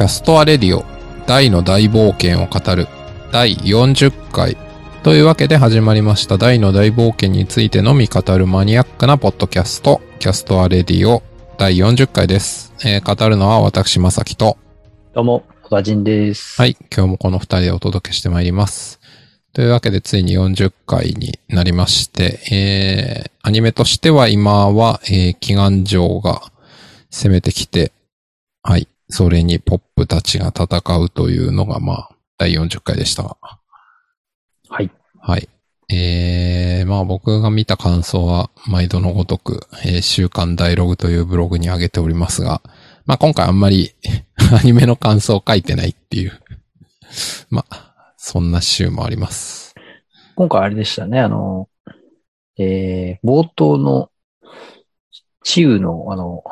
キャストアレディオダイの大冒険を語る第40回というわけで始まりましたダイの大冒険についてのみ語るマニアックなポッドキャストキャストアレディオ第40回です。えー語るのは私、まさきと、どうも、小田人です。はい、今日もこの二人でお届けしてまいります。というわけでついに40回になりまして、えー、アニメとしては今は、えー、鬼岩城が攻めてきて、はい、それにポップたちが戦うというのが、まあ、第40回でしたが。はい。はい。えー、まあ僕が見た感想は、毎度のごとく、えー週刊ダイログというブログに上げておりますが、まあ今回あんまり アニメの感想を書いてないっていう。まあ、そんな週もあります。今回あれでしたね、あの、えー、冒頭の、チウの、あの、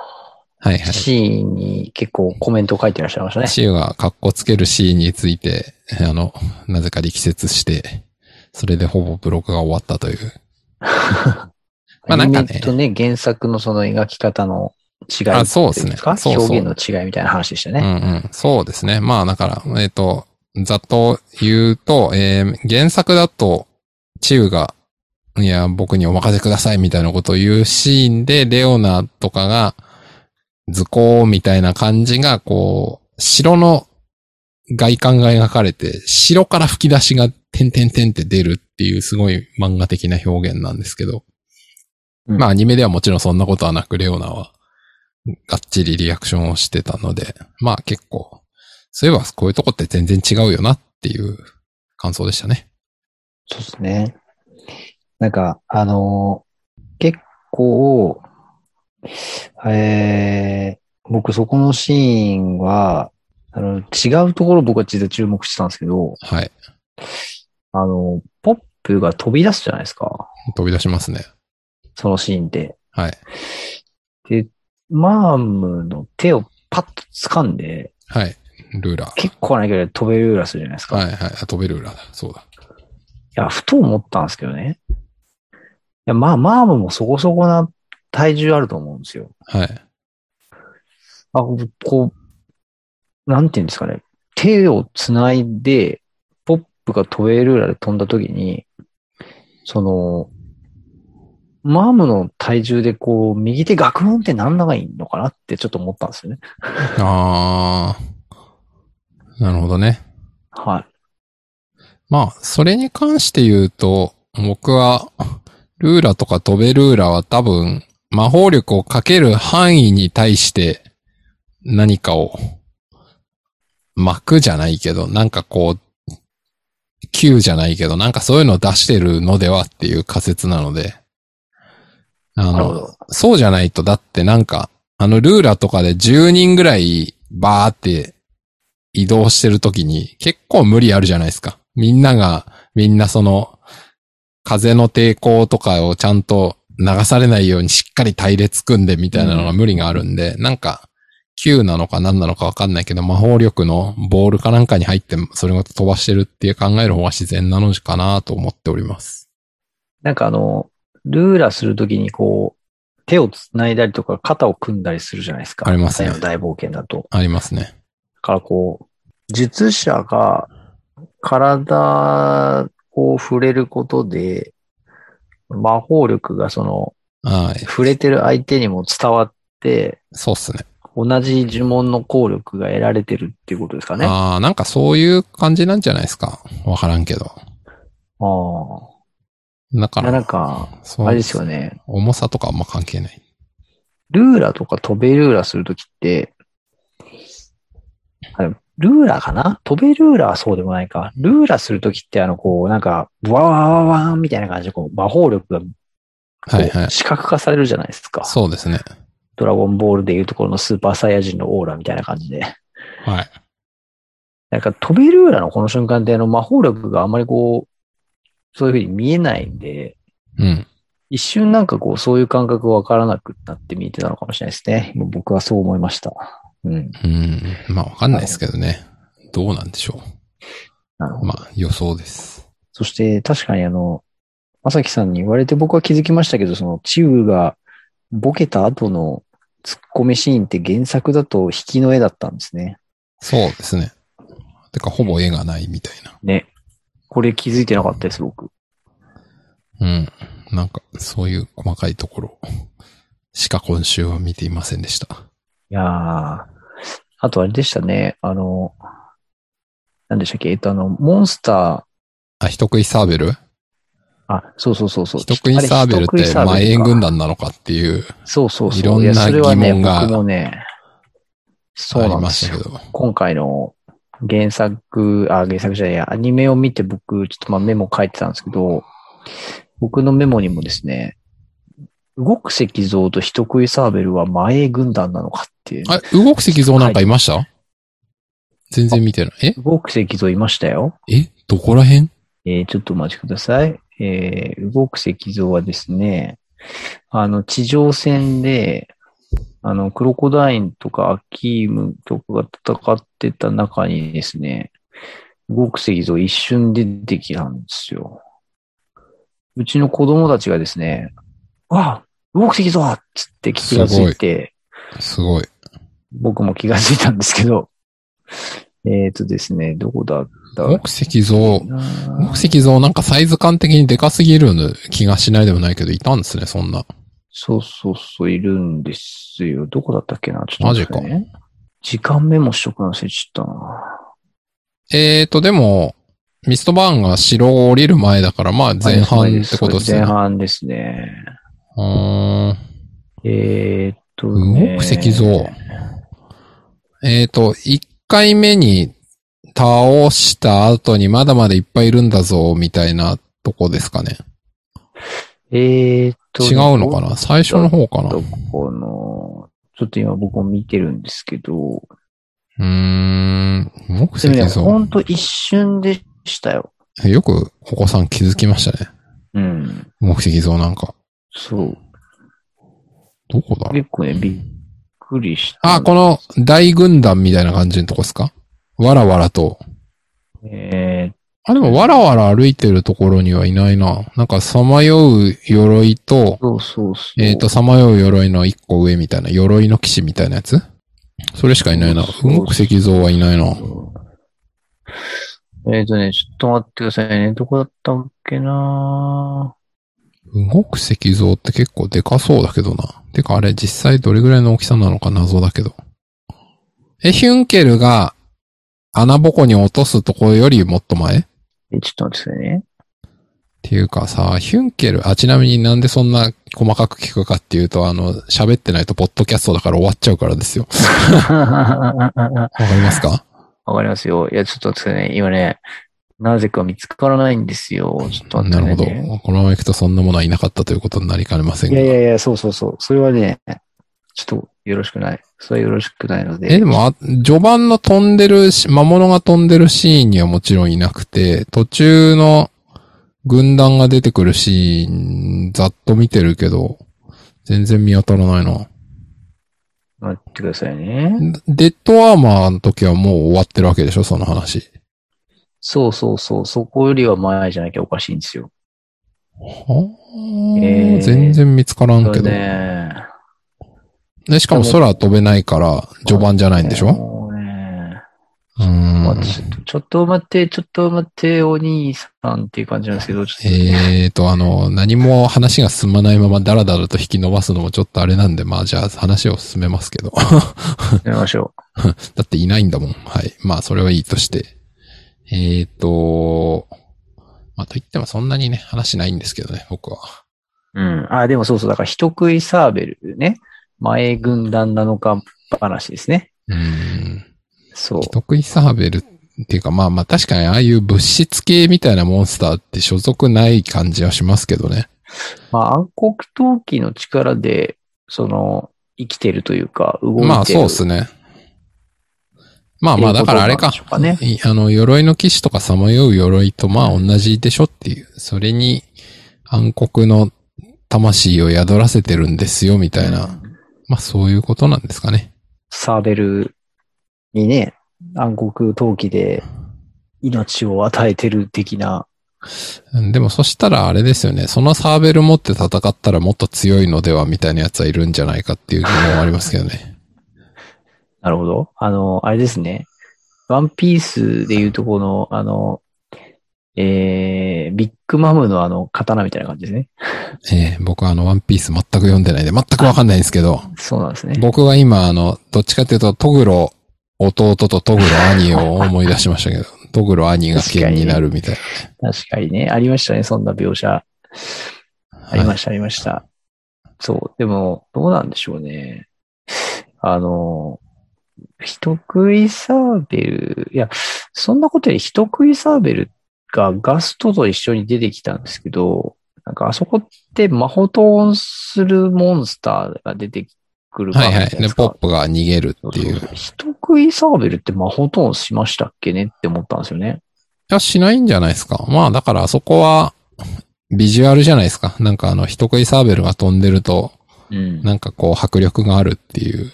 はいはい。シーンに結構コメントを書いてらっしゃいましたね。シウがカッコつけるシーンについて、あの、なぜか力説して、それでほぼブログが終わったという。まあなんかねとね、原作のその描き方の違いあそうですねそうそう表現の違いみたいな話でしたね。うんうん。そうですね。まあだから、えっ、と、ざっと言うと、えー原作だと、チウが、いや、僕にお任せくださいみたいなことを言うシーンで、レオナとかが、図工みたいな感じが、こう、城の外観が描かれて、城から吹き出しが点々点って出るっていうすごい漫画的な表現なんですけど、うんまあアニメではもちろんそんなことはなく、レオナは、がっちりリアクションをしてたので、まあ結構、そういえばこういうとこって全然違うよなっていう感想でしたね。そうですね。なんか、あの結構、えー、僕そこのシーンは、あの、違うところ僕は実は注目してたんですけど、はい。あの、ポップが飛び出すじゃないですか。飛び出しますね。そのシーンで。はい。で、マームの手をパッと掴んで、はい。ルーラー。結構な距離で飛べるらするじゃないですか。いはいはい。あ飛べるルーラーだ。そうだ。や、ふと思ったんですけどね。いや、まあ、マームもそこそこな体重あると思うんですよ。はい。あ、こう、なんていうんですかね。手を繋いで、ポップが飛べるーラで飛んだ時に、その、マームの体重でこう、右手ガクンってなんだがいいのかなってちょっと思ったんですよね。あー。なるほどね。はい。まあ、それに関して言うと、僕は、ルーラとか飛べルーラは多分、魔法力をかける範囲に対して、何かを、巻くじゃないけど、なんかこう、Q じゃないけど、なんかそういうのを出してるのではっていう仮説なので、あの。そうじゃないと、だってなんか、あのルーラとかで10人ぐらいバーって移動してるときに結構無理あるじゃないですか。みんなが、みんなその、風の抵抗とかをちゃんと流されないようにしっかり隊列組んでみたいなのが無理があるんで、なんか、Q なのか何なのかわかんないけど、魔法力のボールかなんかに入って、それごと飛ばしてるっていう考える方が自然なのかなと思っております。なんかあの、ルーラするときにこう、手を繋いだりとか肩を組んだりするじゃないですか。ありますね大冒険だと。ありますね。だからこう、術者が体を触れることで、魔法力がその、はい。触れてる相手にも伝わって、そうっすね。同じ呪文の効力が得られてるっていうことですかね。あああ、なんかそういう感じなんじゃないですか。わからんけど。あ。だかいやなんら、か、そうあれですよね。重さとかあんま関係ない。ルーラとか飛べルーラするときって、ルーラかな？飛べルーラはそうでもないか。ルーラするときってあの、こう、なんか、ワワワワワーンみたいな感じで、こう、魔法力が、こはいはいう視覚化されるじゃないですか。そうですね。ドラゴンボールでいうところのスーパーサイヤ人のオーラみたいな感じで。はい。なんか、飛べルーラのこの瞬間って、あの、魔法力があんまりこう、そういう風に見えないんで、うん。一瞬なんかこう、そういう感覚がわからなくなって見えてたのかもしれないですね。僕はそう思いました。うん。うん。まあわかんないですけどね。どうなんでしょう。なるほど。まあ予想です。そして、確かにあの、まさきさんに言われて僕は気づきましたけど、その、チウがボケた後の突っ込みシーンって原作だと引きの絵だったんですね。そうですね。てか、ほぼ絵がないみたいな。ね。これ気づいてなかったです、僕。うん。なんか、そういう細かいところしか今週は見ていませんでした。いやー。あとあれでしたね。あの、何でしたっけ？えっと、あの、モンスタあ、人食いサーベル？ー、あ、そうそうそうそう。人食いサーベルってあれ人食いサーベルか前援軍団なのかっていうそうそうそう。いろんな疑問が僕もね、そうなんですよ。今回の原作、あ、原作じゃないや、アニメを見て僕、ちょっとまあメモ書いてたんですけど、僕のメモにもですね、動く石像と人食いサーベルは前軍団なのかっていう。あ、動く石像なんかいました？全然見てない。え？動く石像いましたよ。え？どこら辺？えーちょっとお待ちください。えー動く石像はですね、あの、地上戦で、あの、クロコダインとかアキームとかが戦ってた中にですね、動く石像一瞬で出てきたんですよ。うちの子供たちがですね、わあ動く石像っつって気がついて、すごい。僕も気がついたんですけど、えっ、とですね、どこだった？動く石像、動なく石像なんかサイズ感的にでかすぎる気がしないでもないけど、いたんですね、そんな。そうそうそう、いるんですよ。どこだったっけな？ちょっと待って、マね。時間メモしとくの忘れちゃったな。えーと、でも、ミストバーンが城を降りる前だから、まあ前半ってことですね。前半ですね。うーん。えーっとね。動く石像。えーと、1回目に倒した後にまだまだいっぱいいるんだぞ、みたいなとこですかね。えーっと、違うのかな？最初の方かな？どこの、ちょっと今僕も見てるんですけど、うーん。動くでもね、石像。ほんと一瞬でしたよ。よく、お子さん気づきましたね。うん。動く石像なんか。そう。どこだ？結構ね、びっくりした。あ、この大軍団みたいな感じのとこですか？わらわらと。えー、あ、でもわらわら歩いてるところにはいないな。なんか、さまよう鎧と、そうそうそう。えっ、と、さまよう鎧の一個上みたいな、鎧の騎士みたいなやつ？それしかいないな。動く石像はいないな。えっ、とね、ちょっと待ってくださいね。どこだったっけな動く石像って結構でかそうだけどな。てかあれ実際どれぐらいの大きさなのか謎だけど。え、ヒュンケルが穴ぼこに落とすところよりもっと前？っえ、ちょっと待ってくださいね。ていうかさ、ヒュンケル、あ、ちなみになんでそんな細かく聞くかっていうと、あの、喋ってないとポッドキャストだから終わっちゃうからですよ。わかりますか？わかりますよ。いや、ちょっと待ってくださいね。今ね、なぜか見つからないんですよ。ちょっと待ってなるほ。ど。このまま行くとそんなものはいなかったということになりかねませんが。いやいやいや、そうそうそう。それはね、ちょっとよろしくない。それはよろしくないので。え、でも、あ序盤の飛んでるし、魔物が飛んでるシーンにはもちろんいなくて、途中の軍団が出てくるシーン、ざっと見てるけど、全然見当たらないな。待ってくださいね。デッドアーマーの時はもう終わってるわけでしょその話。そうそうそう。そこよりは前じゃなきゃおかしいんですよ。はあえー全然見つからんけど。ね。で、しかも空は飛べないから、序盤じゃないんでしょ？もうちょっと待って、ちょっと待って、お兄さんっていう感じなんですけど、ちょっと。えーと、あの、何も話が進まないままダラダラと引き伸ばすのもちょっとあれなんで、まあじゃあ話を進めますけど。やめましょ だっていないんだもん。はい。まあそれはいいとして。えーと、まあと言ってもそんなにね、話ないんですけどね、僕は。う。うん。あ、でもそうそう。だから、人食いサーベルね。前軍団なのか話ですね。うーん。そう。人食いサーベルっていうか、まあまあ確かにああいう物質系みたいなモンスターって所属ない感じはしますけどね。まあ、暗黒陶器の力で、その、生きてるというか、動いてる。まあそうですね。まあまあだからあれか。っていうことなんでしょういあの、鎧の騎士とかさまよう鎧とまあ同じでしょっていう。それに暗黒の魂を宿らせてるんですよみたいな。うんまあそういうことなんですかね。サーベルにね、暗黒陶器で命を与えてる的な。うんでもそしたらあれですよね。そのサーベル持って戦ったらもっと強いのではみたいなやつはいるんじゃないかっていう疑問はありますけどね。なるほど。あの、あれですね。ワンピースでいうとこの、あの、えー、ビッグマムのあの、刀みたいな感じですね。えー僕はあの、ワンピース全く読んでないんで、全くわかんないんですけど、そうなんですね。僕は今、あの、どっちかっていうと、トグロ弟とトグロ 兄を思い出しましたけど、トグロ兄が剣になるみたい確かにね、ありましたね、そんな描写。な。ありました、ありました。そう。でも、どうなんでしょうね。あの、人食いサーベル、いや、そんなことより人食いサーベルがガストと一緒に出てきたんですけど、なんかあそこって魔法トーンするモンスターが出てくるはいはい。で、ポップが逃げるっていう。い人食いサーベルって魔法トーンしましたっけねって思ったんですよね。や、しないんじゃないですか。まあ、だからあそこは、ビジュアルじゃないですか。なんかあの、人食いサーベルが飛んでると、うん。なんかこう、迫力があるっていう。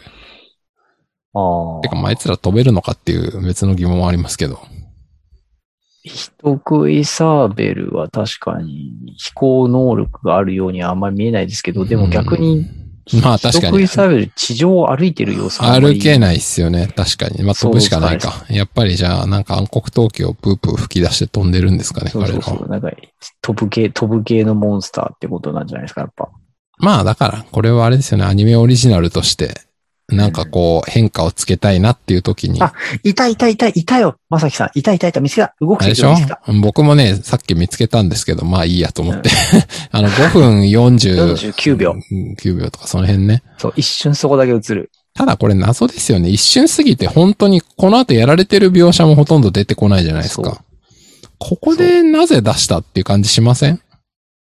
ああ。てか、まあ、あいつら飛べるのかっていう別の疑問もありますけど。人食いサーベルは確かに飛行能力があるようにはあんまり見えないですけど、でも逆に、まあ確かに人食い。サーベル地上を歩いてる様子歩けないっすよね。確かに。まあ、飛ぶしかないか。やっぱりじゃあ、なんか暗黒陶器をプープー吹き出して飛んでるんですかね、そうそう彼らは。そう。なんか、飛ぶ系、飛ぶ系のモンスターってことなんじゃないですか、やっぱ。まあ、だから、これはあれですよね。アニメオリジナルとして、なんかこう、変化をつけたいなっていう時に。あいたいたいたいたよまさきさん。いたいたいた。見つけた。動くでしょ。僕もね、さっき見つけたんですけど、まあいいやと思って。あの、5分40 49秒。うん9秒とかその辺ね。そう、一瞬そこだけ映る。ただこれ謎ですよね。一瞬過ぎて本当にこの後やられてる描写もほとんど出てこないじゃないですか。ここでなぜ出したっていう感じしません？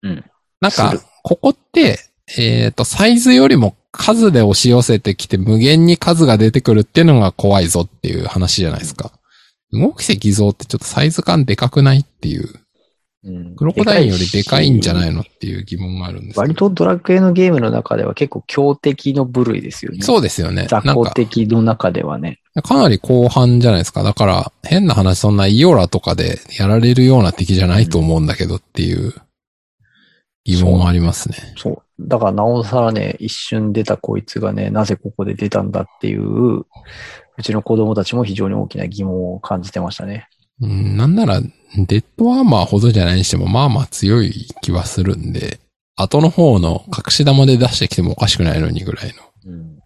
うん。なんかここって、えっ、と、サイズよりも数で押し寄せてきて無限に数が出てくるっていうのが怖いぞっていう話じゃないですか。動き石像ってちょっとサイズ感でかくないっていう。うんクロコダインよりでかいんじゃないののっていう疑問があるんですけど割とドラクエのゲームの中では結構強敵の部類ですよね。そうですよね。雑魚なんか、的の中ではね。かなり後半じゃないですか。だから、変な話、そんなイオラとかでやられるような敵じゃないと思うんだけどっていう疑問はありますね。そう。だからなおさらね、一瞬出たこいつがね、なぜここで出たんだっていう、うちの子供たちも非常に大きな疑問を感じてましたね。うん、なんなら、デッドアーマーほどじゃないにしても、まあまあ強い気はするんで、後の方の隠し玉で出してきてもおかしくないのにぐらいの。うん。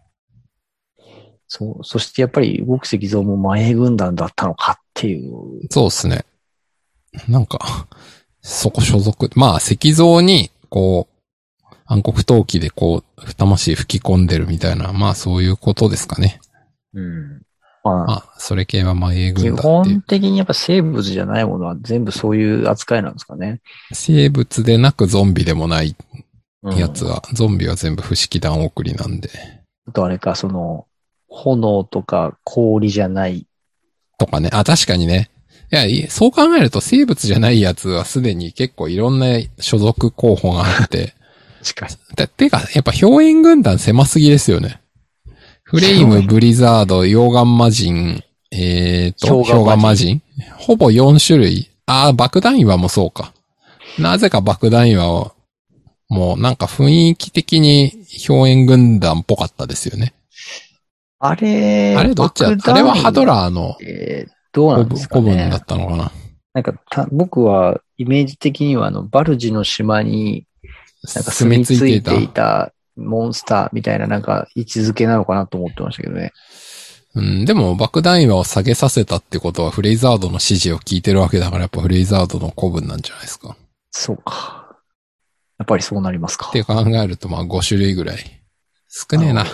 そう。そしてやっぱり動く石像も前軍団だったのかっていう。そうですね。なんか、そこ所属。まあ、石像に、こう、暗黒陶器でこう、魂吹き込んでるみたいな、まあそういうことですかね。うん。まあ、まあ、それ系は前衛基軍だっていう本。的にやっぱ生物じゃないものは全部そういう扱いなんですかね。生物でなくゾンビでもないうんやつは、ゾンビは全部不思議団送りなんで。あとあれか、その、炎とか氷じゃない。とかね。あ、確かにね。いや、いそう考えると生物じゃないやつはすでに結構いろんな所属候補があって。確かに。ててか、やっぱ表演軍団狭すぎですよね。フレイム、ブリザード、溶岩魔人、えーと、氷氷河魔人。ほぼ4種類。あー、爆弾岩もそうか。なぜか爆弾岩を、もうなんか雰囲気的に表演軍団っぽかったですよね。あれ、あれどっちだあれはハドラーのえーどうなんですかね古文だ。ったのかな。なんかた、僕はイメージ的にはあの、バルジの島になんか住み着いていたモンスターみたいななんか位置づけなのかなと思ってましたけどね。うん、でも爆弾岩を下げさせたってことはフレイザードの指示を聞いてるわけだからやっぱフレイザードの古文なんじゃないですか。そうか。やっぱりそうなりますかっ。て考えるとまあ5種類ぐらい。少ねえな。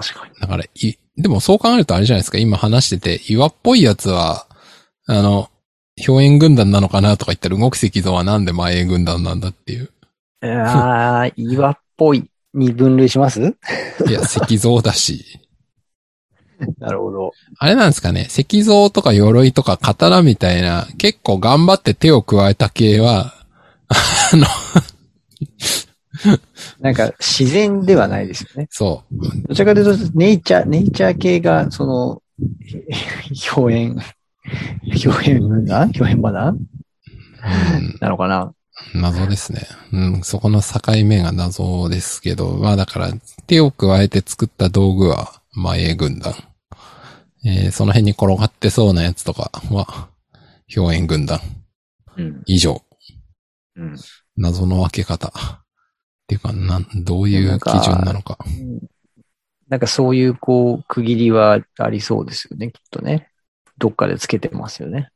確かに。だから、い、でもそう考えるとあれじゃないですか。今話してて、岩っぽいやつは、あの、表演軍団なのかなとか言ったら動く石像はなんで前衛軍団なんだっていう。ああ、岩っぽいに分類します？いや、石像だし。なるほど。あれなんですかね。石像とか鎧とか刀みたいな、結構頑張って手を加えた系は、あの、なんか自然ではないですよね。そう。どちらかというと、ネイチャー、ネイチャー系が、その、表演、表演な表演マナーうんなのかな謎ですね。うん、そこの境目が謎ですけど、まあだから、手を加えて作った道具は、前衛軍団。えーその辺に転がってそうなやつとかは、表演軍団うん。以上。うん。謎の分け方。っていうか、なん、どういう基準なのか。なんかそういうこう、区切りはありそうですよね、きっとね。どっかでつけてますよね。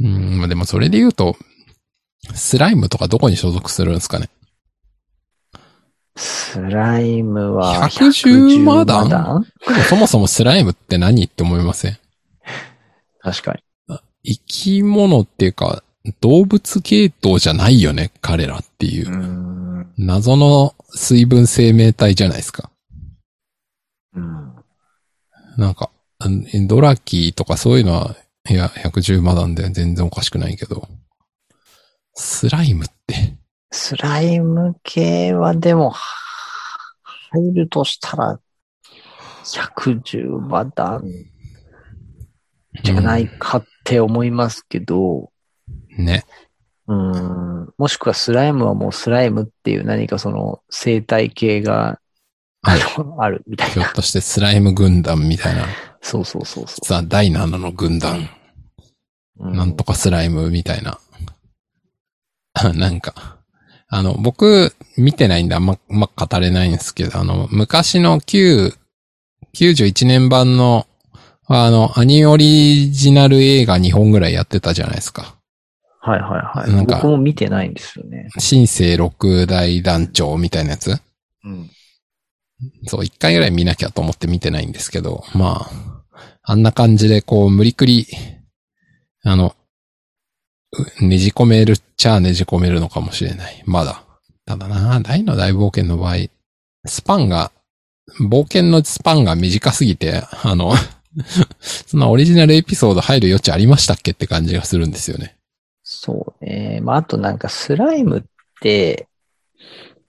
うん、まあでもそれで言うと、スライムとかどこに所属するんですかね。スライムは110マダン110でもそもそもスライムって何って思いません？確かに。生き物っていうか、動物系統じゃないよね、彼らっていう。謎の水分生命体じゃないですか。うん。なんか、ドラキーとかそういうのは、いや、110マダンで全然おかしくないけど、スライムって、スライム系はでも、入るとしたら、110マダンじゃないかって思いますけど、ね。うん、もしくはスライムはもうスライムっていう何かその生態系が、はいあの あるみたいな。ひょっとしてスライム軍団みたいな、そうそうそうそさあ、第7の軍団、う。うなんとかスライムみたいな。なんか、あの、僕、見てないんであんま、まあ、語れないんですけど、あの、昔の9、91年版の、あの、アニオリジナル映画2本ぐらいやってたじゃないですか。はいはいはい。なんか僕も見てないんですよね。新生六大団長みたいなやつ？うん。そう、一回ぐらい見なきゃと思って見てないんですけど、まあ、あんな感じでこう、無理くり、あの、うねじ込めるっちゃねじ込めるのかもしれない。まだ。ただな、大の大冒険の場合、スパンが、冒険のスパンが短すぎて、あの、そんなオリジナルエピソード入る余地ありましたっけって感じがするんですよね。そうね。まあ、あとなんかスライムって、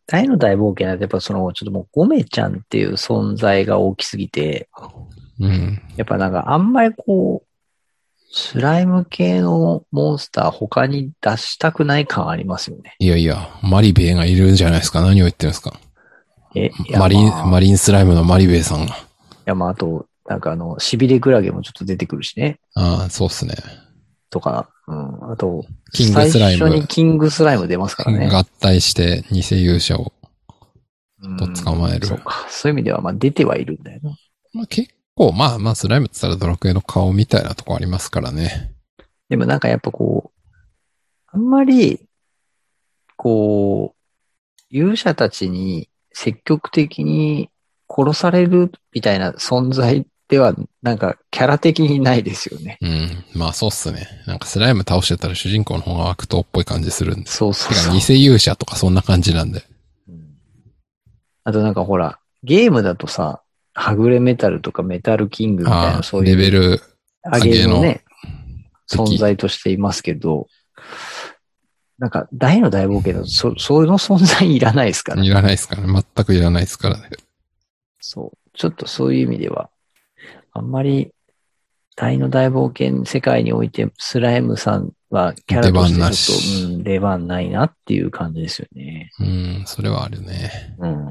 大の大冒険だとやっぱその、ちょっともうゴメちゃんっていう存在が大きすぎて、うん。やっぱなんかあんまりこう、スライム系のモンスター他に出したくない感ありますよね。いやいや、マリベイがいるんじゃないですか。何を言ってるんですか。え、いやマリン、まあマリンスライムのマリベイさんが。いや、まあ、あと、なんかあの、しびれクラゲもちょっと出てくるしね。ああ、そうっすね。とか、うん。あと、キングスライム最初にキングスライム出ますからね。合体して偽勇者を。うんと捕まえるそうか。そういう意味では、まあ、出てはいるんだよな。まあ、結構、まあまあ、スライムって言ったらドラクエの顔みたいなとこありますからね。でもなんかやっぱこう、あんまり、こう、勇者たちに積極的に殺されるみたいな存在では、なんかキャラ的にないですよね。うん。まあそうっすね。なんかスライム倒してたら主人公の方が悪党っぽい感じするんです。そうそうそう。偽勇者とかそんな感じなんで。うんあとなんかほら、ゲームだとさ、はぐれメタルとかメタルキングみたいなそういうレベル、上げのね、敵存在としていますけど、なんか大の大冒険だとそ、その存在いらないですからいらないですからね。全くいらないですからね。そう。ちょっとそういう意味では、あんまり大の大冒険世界においてスライムさんはキャラとしてしちょっと、うん、出番ないなっていう感じですよね。うん、それはあるね。うん。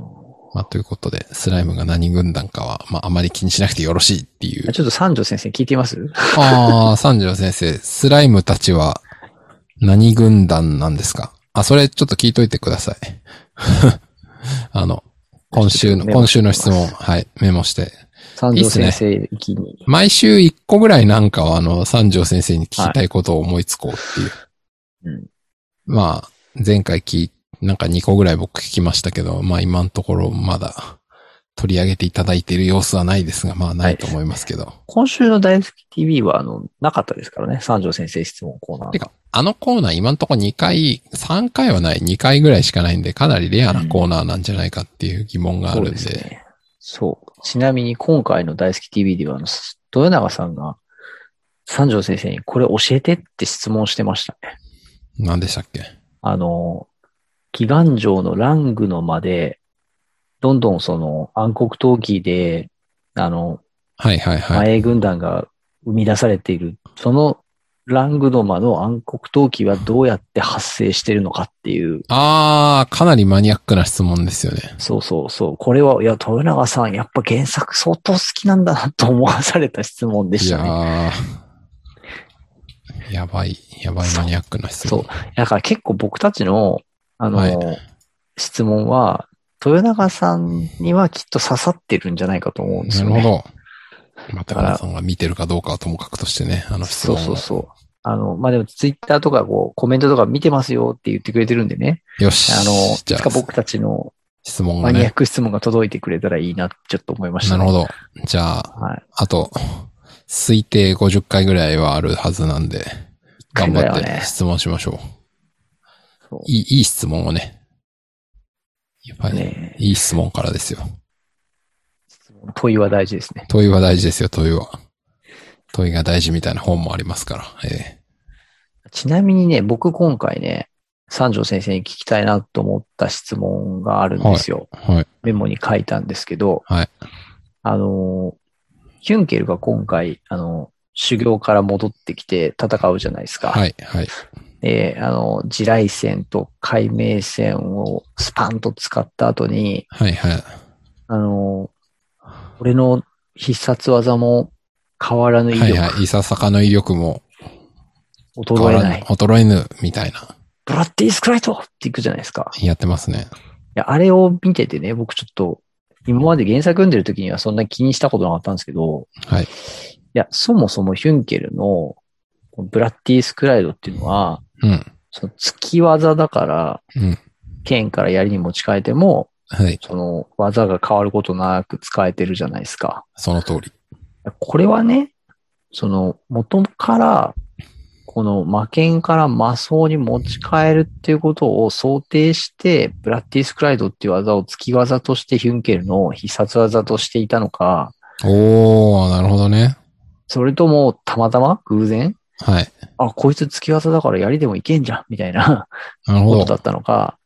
まあということで、スライムが何軍団かは、まああまり気にしなくてよろしいっていうあ。ちょっと三条先生聞いてみます？ああ、三条先生、スライムたちは何軍団なんですか？あ、それちょっと聞いといてください。あの、今週の、今週の質問、はい、メモして。三条先生行きに。毎週一個ぐらいなんかはあの、三条先生に聞きたいことを思いつこうっていう。うん。まあ、前回聞い、なんか2個ぐらい僕聞きましたけど、まあ今のところまだ取り上げていただいている様子はないですが、まあないと思いますけど。今週の大好き TV は、あの、なかったですからね。三条先生質問コーナーて。か、あのコーナー今んとこ2回、3回はない、2回ぐらいしかないんで、かなりレアなコーナーなんじゃないかっていう疑問があるんで。そうですね。そう。ちなみに今回の大好き TV では、豊永さんが、三条先生にこれ教えてって質問してましたね。何でしたっけ？あの、祈願城のラングの間で、どんどんその暗黒闘技で、あの、はいはいはい。前軍団が生み出されている、そのラングドマの暗黒陶器はどうやって発生してるのかっていう、あー、かなりマニアックな質問ですよね。そうそうそう。これは、いや、豊永さん、やっぱ原作相当好きなんだなと思わされた質問でいしたね。やー、やばい、やばいマニアックな質問。だから結構僕たちの、あの、はい質問は、豊永さんにはきっと刺さってるんじゃないかと思うんですよね。なるほど。まあ、高田さんが見てるかどうかはともかくとしてね、あの質そう。そうそう。あの、まあ、でもツイッターとかこう、コメントとか見てますよって言ってくれてるんでね。よし。あの、いじゃあ、つか僕たちの質問がね。マニアック質問が届いてくれたらいいなちょっと思いました、ね。なるほど。じゃあ、はい。あと、推定50回ぐらいはあるはずなんで、頑張って質問しましょう。そういい、いい質問をね。やっぱり、ねいい質問からですよ。問いは大事ですね。問いは大事ですよ、問いは。問いが大事みたいな本もありますから。えちなみにね、僕今回ね、三条先生に聞きたいなと思った質問があるんですよ。えはい。メモに書いたんですけど、はい。あの、ヒュンケルが今回、あの、修行から戻ってきて戦うじゃないですか。はい。はい。えーあの、地雷戦と海名戦をスパンと使った後に、はい。はい。あの、俺の必殺技も変わらぬ威力、はいはい。いささかの威力も衰えない。衰えぬ、みたいな。ブラッディスクライトっていくじゃないですか。いやってますね。や、あれを見ててね、僕ちょっと、今まで原作読んでる時にはそんな気にしたことなかったんですけど、はい。いや、そもそもヒュンケルのブラッディスクライドっていうのは、うん。その月技だから、うん。剣から槍に持ち替えても、はい。その技が変わることなく使えてるじゃないですか。その通り。これはね、その元から、この魔剣から魔装に持ち替えるっていうことを想定して、ブラッディスクライドっていう技を月技としてヒュンケルの必殺技としていたのか、おー、なるほどね。それともたまたま偶然？はい。あ、こいつ月技だから槍でもいけんじゃんみたいななるほど。ことだったのか、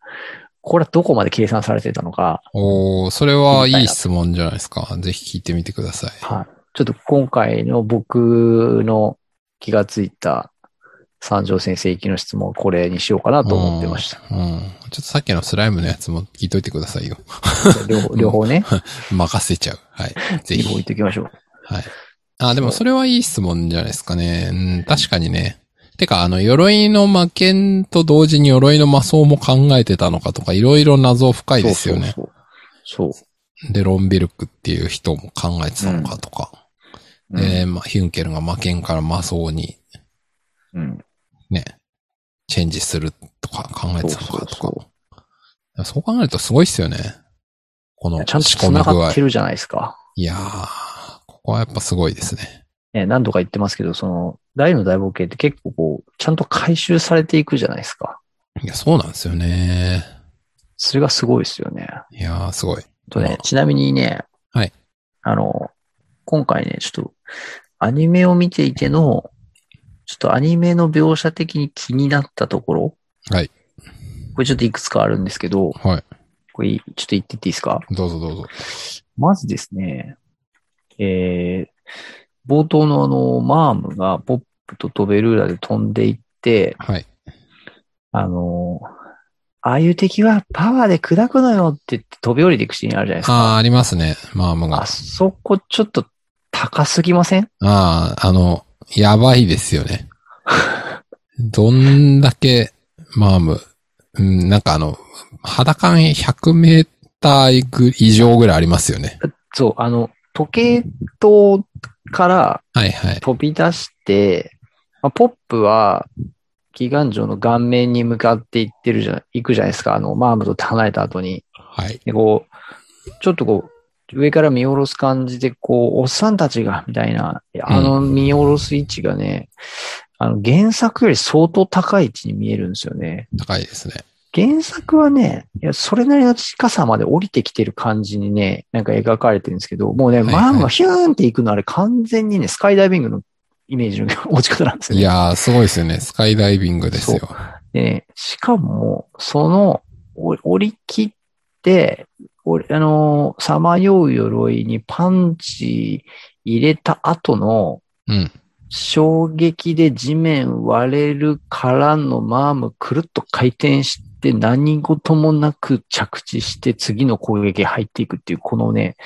これはどこまで計算されてたのか、おー、それはいい質問じゃないですか。ぜひ聞いてみてください。はい。ちょっと今回の僕の気がついた三条先生行きの質問はこれにしようかなと思ってました。うん。うん。ちょっとさっきのスライムのやつも聞いといてくださいよ。両方 両方ね、任せちゃう。はい。ぜ両方言っひ。ておきましょう。はい。あ、でもそれはいい質問じゃないですかね。うん、確かにね。てか、あの、鎧の魔剣と同時に鎧の魔装も考えてたのかとか、いろいろ謎深いですよね。そうそうそう。で、ロンビルクっていう人も考えてたのかとか。そう。で、まあ、ヒュンケルが魔剣から魔装にうん。ね、チェンジするとか考えてたのかとそうか。そう考えるとすごいっすよね。このちゃんと仕込み繋具合がって。るじゃないですか。いやー、ここはやっぱすごいですね。ね、何度か言ってますけど、その、大の大冒険って結構こう、ちゃんと回収されていくじゃないですか。いや、そうなんですよね。それがすごいですよね。いやー、すごい。とねうん、ちなみにね、はい。あの、今回ね、ちょっと、アニメを見ていての、ちょっとアニメの描写的に気になったところ、はい。これちょっといくつかあるんですけど、はい。これちょっと言ってっていいですか？どうぞどうぞ。まずですね、えー、冒頭のあの、マームがポップとトベルーラで飛んでいって、はい。あの、ああいう敵はパワーで砕くのよって言って飛び降りていくシーンあるじゃないですか。あー、ありますね。マームがあ。そこちょっと高すぎません？ああ、あの、やばいですよね。どんだけ、マーム、うん、なんかあの、肌感100メーター以上ぐらいありますよね。そう、あの、時計塔から。飛び出して、まあ、ポップは、祈願城の顔面に向かって行ってるじゃ、行くじゃないですか。あの、マームと離れた後に。はい。で、こう、ちょっとこう、上から見下ろす感じで、こう、おっさんたちが、みたいな、あの見下ろす位置がね、あの、原作より相当高い位置に見えるんですよね。高いですね。原作はね、いや、それなりの近さまで降りてきてる感じにね、なんか描かれてるんですけど、もうね、はいはいマームがヒューンって行くのあれ完全にね、スカイダイビングのイメージの 落ち方なんですよね。いやー、すごいですよね。スカイダイビングですよ。でね、しかも、その、お降り切って、おあのー、さまよう鎧にパンチ入れた後の、うん。衝撃で地面割れるからのマームくるっと回転して何事もなく着地して次の攻撃入っていくっていう、このね、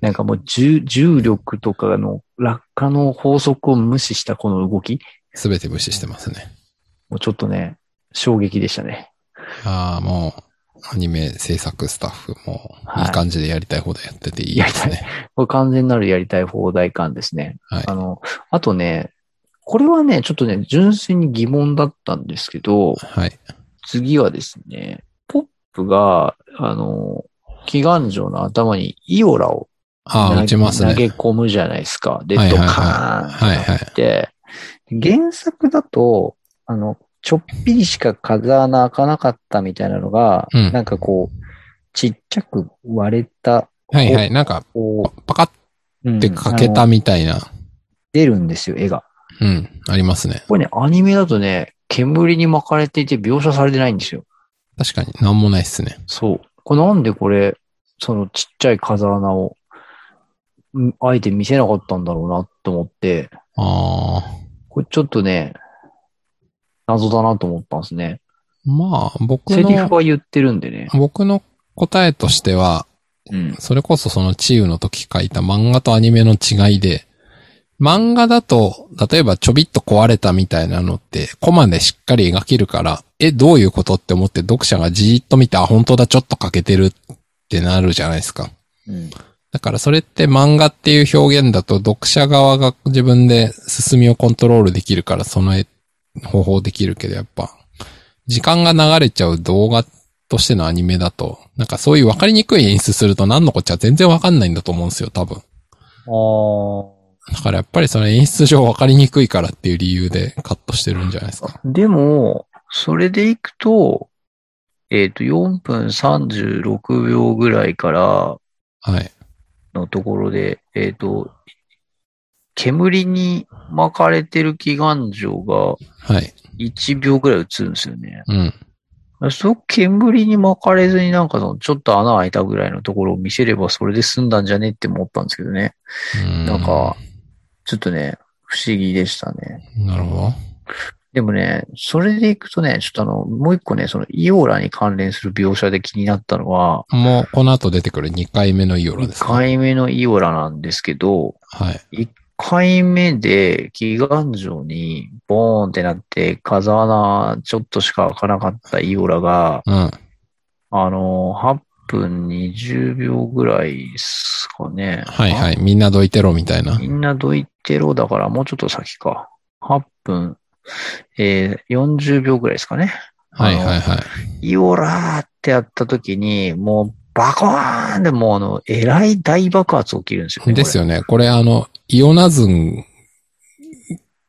なんかもう重重力とかの落下の法則を無視したこの動き、すべて無視してますね。もうちょっとね、衝撃でしたね。ああ、もう、アニメ制作スタッフも、はいいい感じでやりたい放題やってていいですね。これ完全なるやりたい放題感ですね。はいあの、あとね、これはね、ちょっとね、純粋に疑問だったんですけど、はい。次はですね、ポップが、あの、祈願城の頭にイオラをああ、ちますね。投げ込むじゃないですか。で、ドはいはいはいカーンはいはい。って、原作だと、あの、ちょっぴりしか風穴開かなかったみたいなのが、うんなんかこう、ちっちゃく割れた、はいはい。なんか、こパカッう、うんてかけたみたいな。出るんですよ、絵が。うん。ありますね。これね、アニメだとね、煙に巻かれていて描写されてないんですよ。確かに、なんもないっすね。そう。これなんでこれ、そのちっちゃい風穴を、んあえて見せなかったんだろうなと思って、ああ。これちょっとね、謎だなと思ったんですね。まあ、僕セリフの、は言ってるんでね。僕の答えとしては、うん。それこそそのチーウの時書いた漫画とアニメの違いで、漫画だと、例えばちょびっと壊れたみたいなのって、コマでしっかり描けるから、え、どういうことって思って読者がじーっと見て、あ、本当だ、ちょっと欠けてるってなるじゃないですか。うん。だからそれって漫画っていう表現だと読者側が自分で進みをコントロールできるからその方法できるけどやっぱ時間が流れちゃう動画としてのアニメだとなんかそういう分かりにくい演出すると何のこっちゃ全然分かんないんだと思うんですよ多分。あだからやっぱりその演出上分かりにくいからっていう理由でカットしてるんじゃないですか。あ。でも、それでいくと、えっ、と、4分36秒ぐらいからはい。のところで、えっ、と、煙に巻かれてる祈願城がはい。1秒ぐらい映るんですよね。うん。そう煙に巻かれずになんかそのちょっと穴開いたぐらいのところを見せればそれで済んだんじゃねって思ったんですけどね。うんなんか、ちょっとね、不思議でしたね。なるほど。でもね、それでいくとね、ちょっとあの、もう一個ね、そのイオラに関連する描写で気になったのは、もうこの後出てくる2回目のイオラ1ですね。回目のイオラなんですけど、はい。1回目で祈願城にボーンってなって風穴ちょっとしか開かなかったイオラが、うん。あの、8分20秒ぐらいですかね。はいはい。みんなどいてろみたいな。みんなどいてろだからもうちょっと先か。8分、えー、40秒ぐらいですかね。はいはいはい。イオラーってやった時に、もうバコーンでもうあの、えらい大爆発起きるんですよね。よ。ですよね。これあの、イオナズン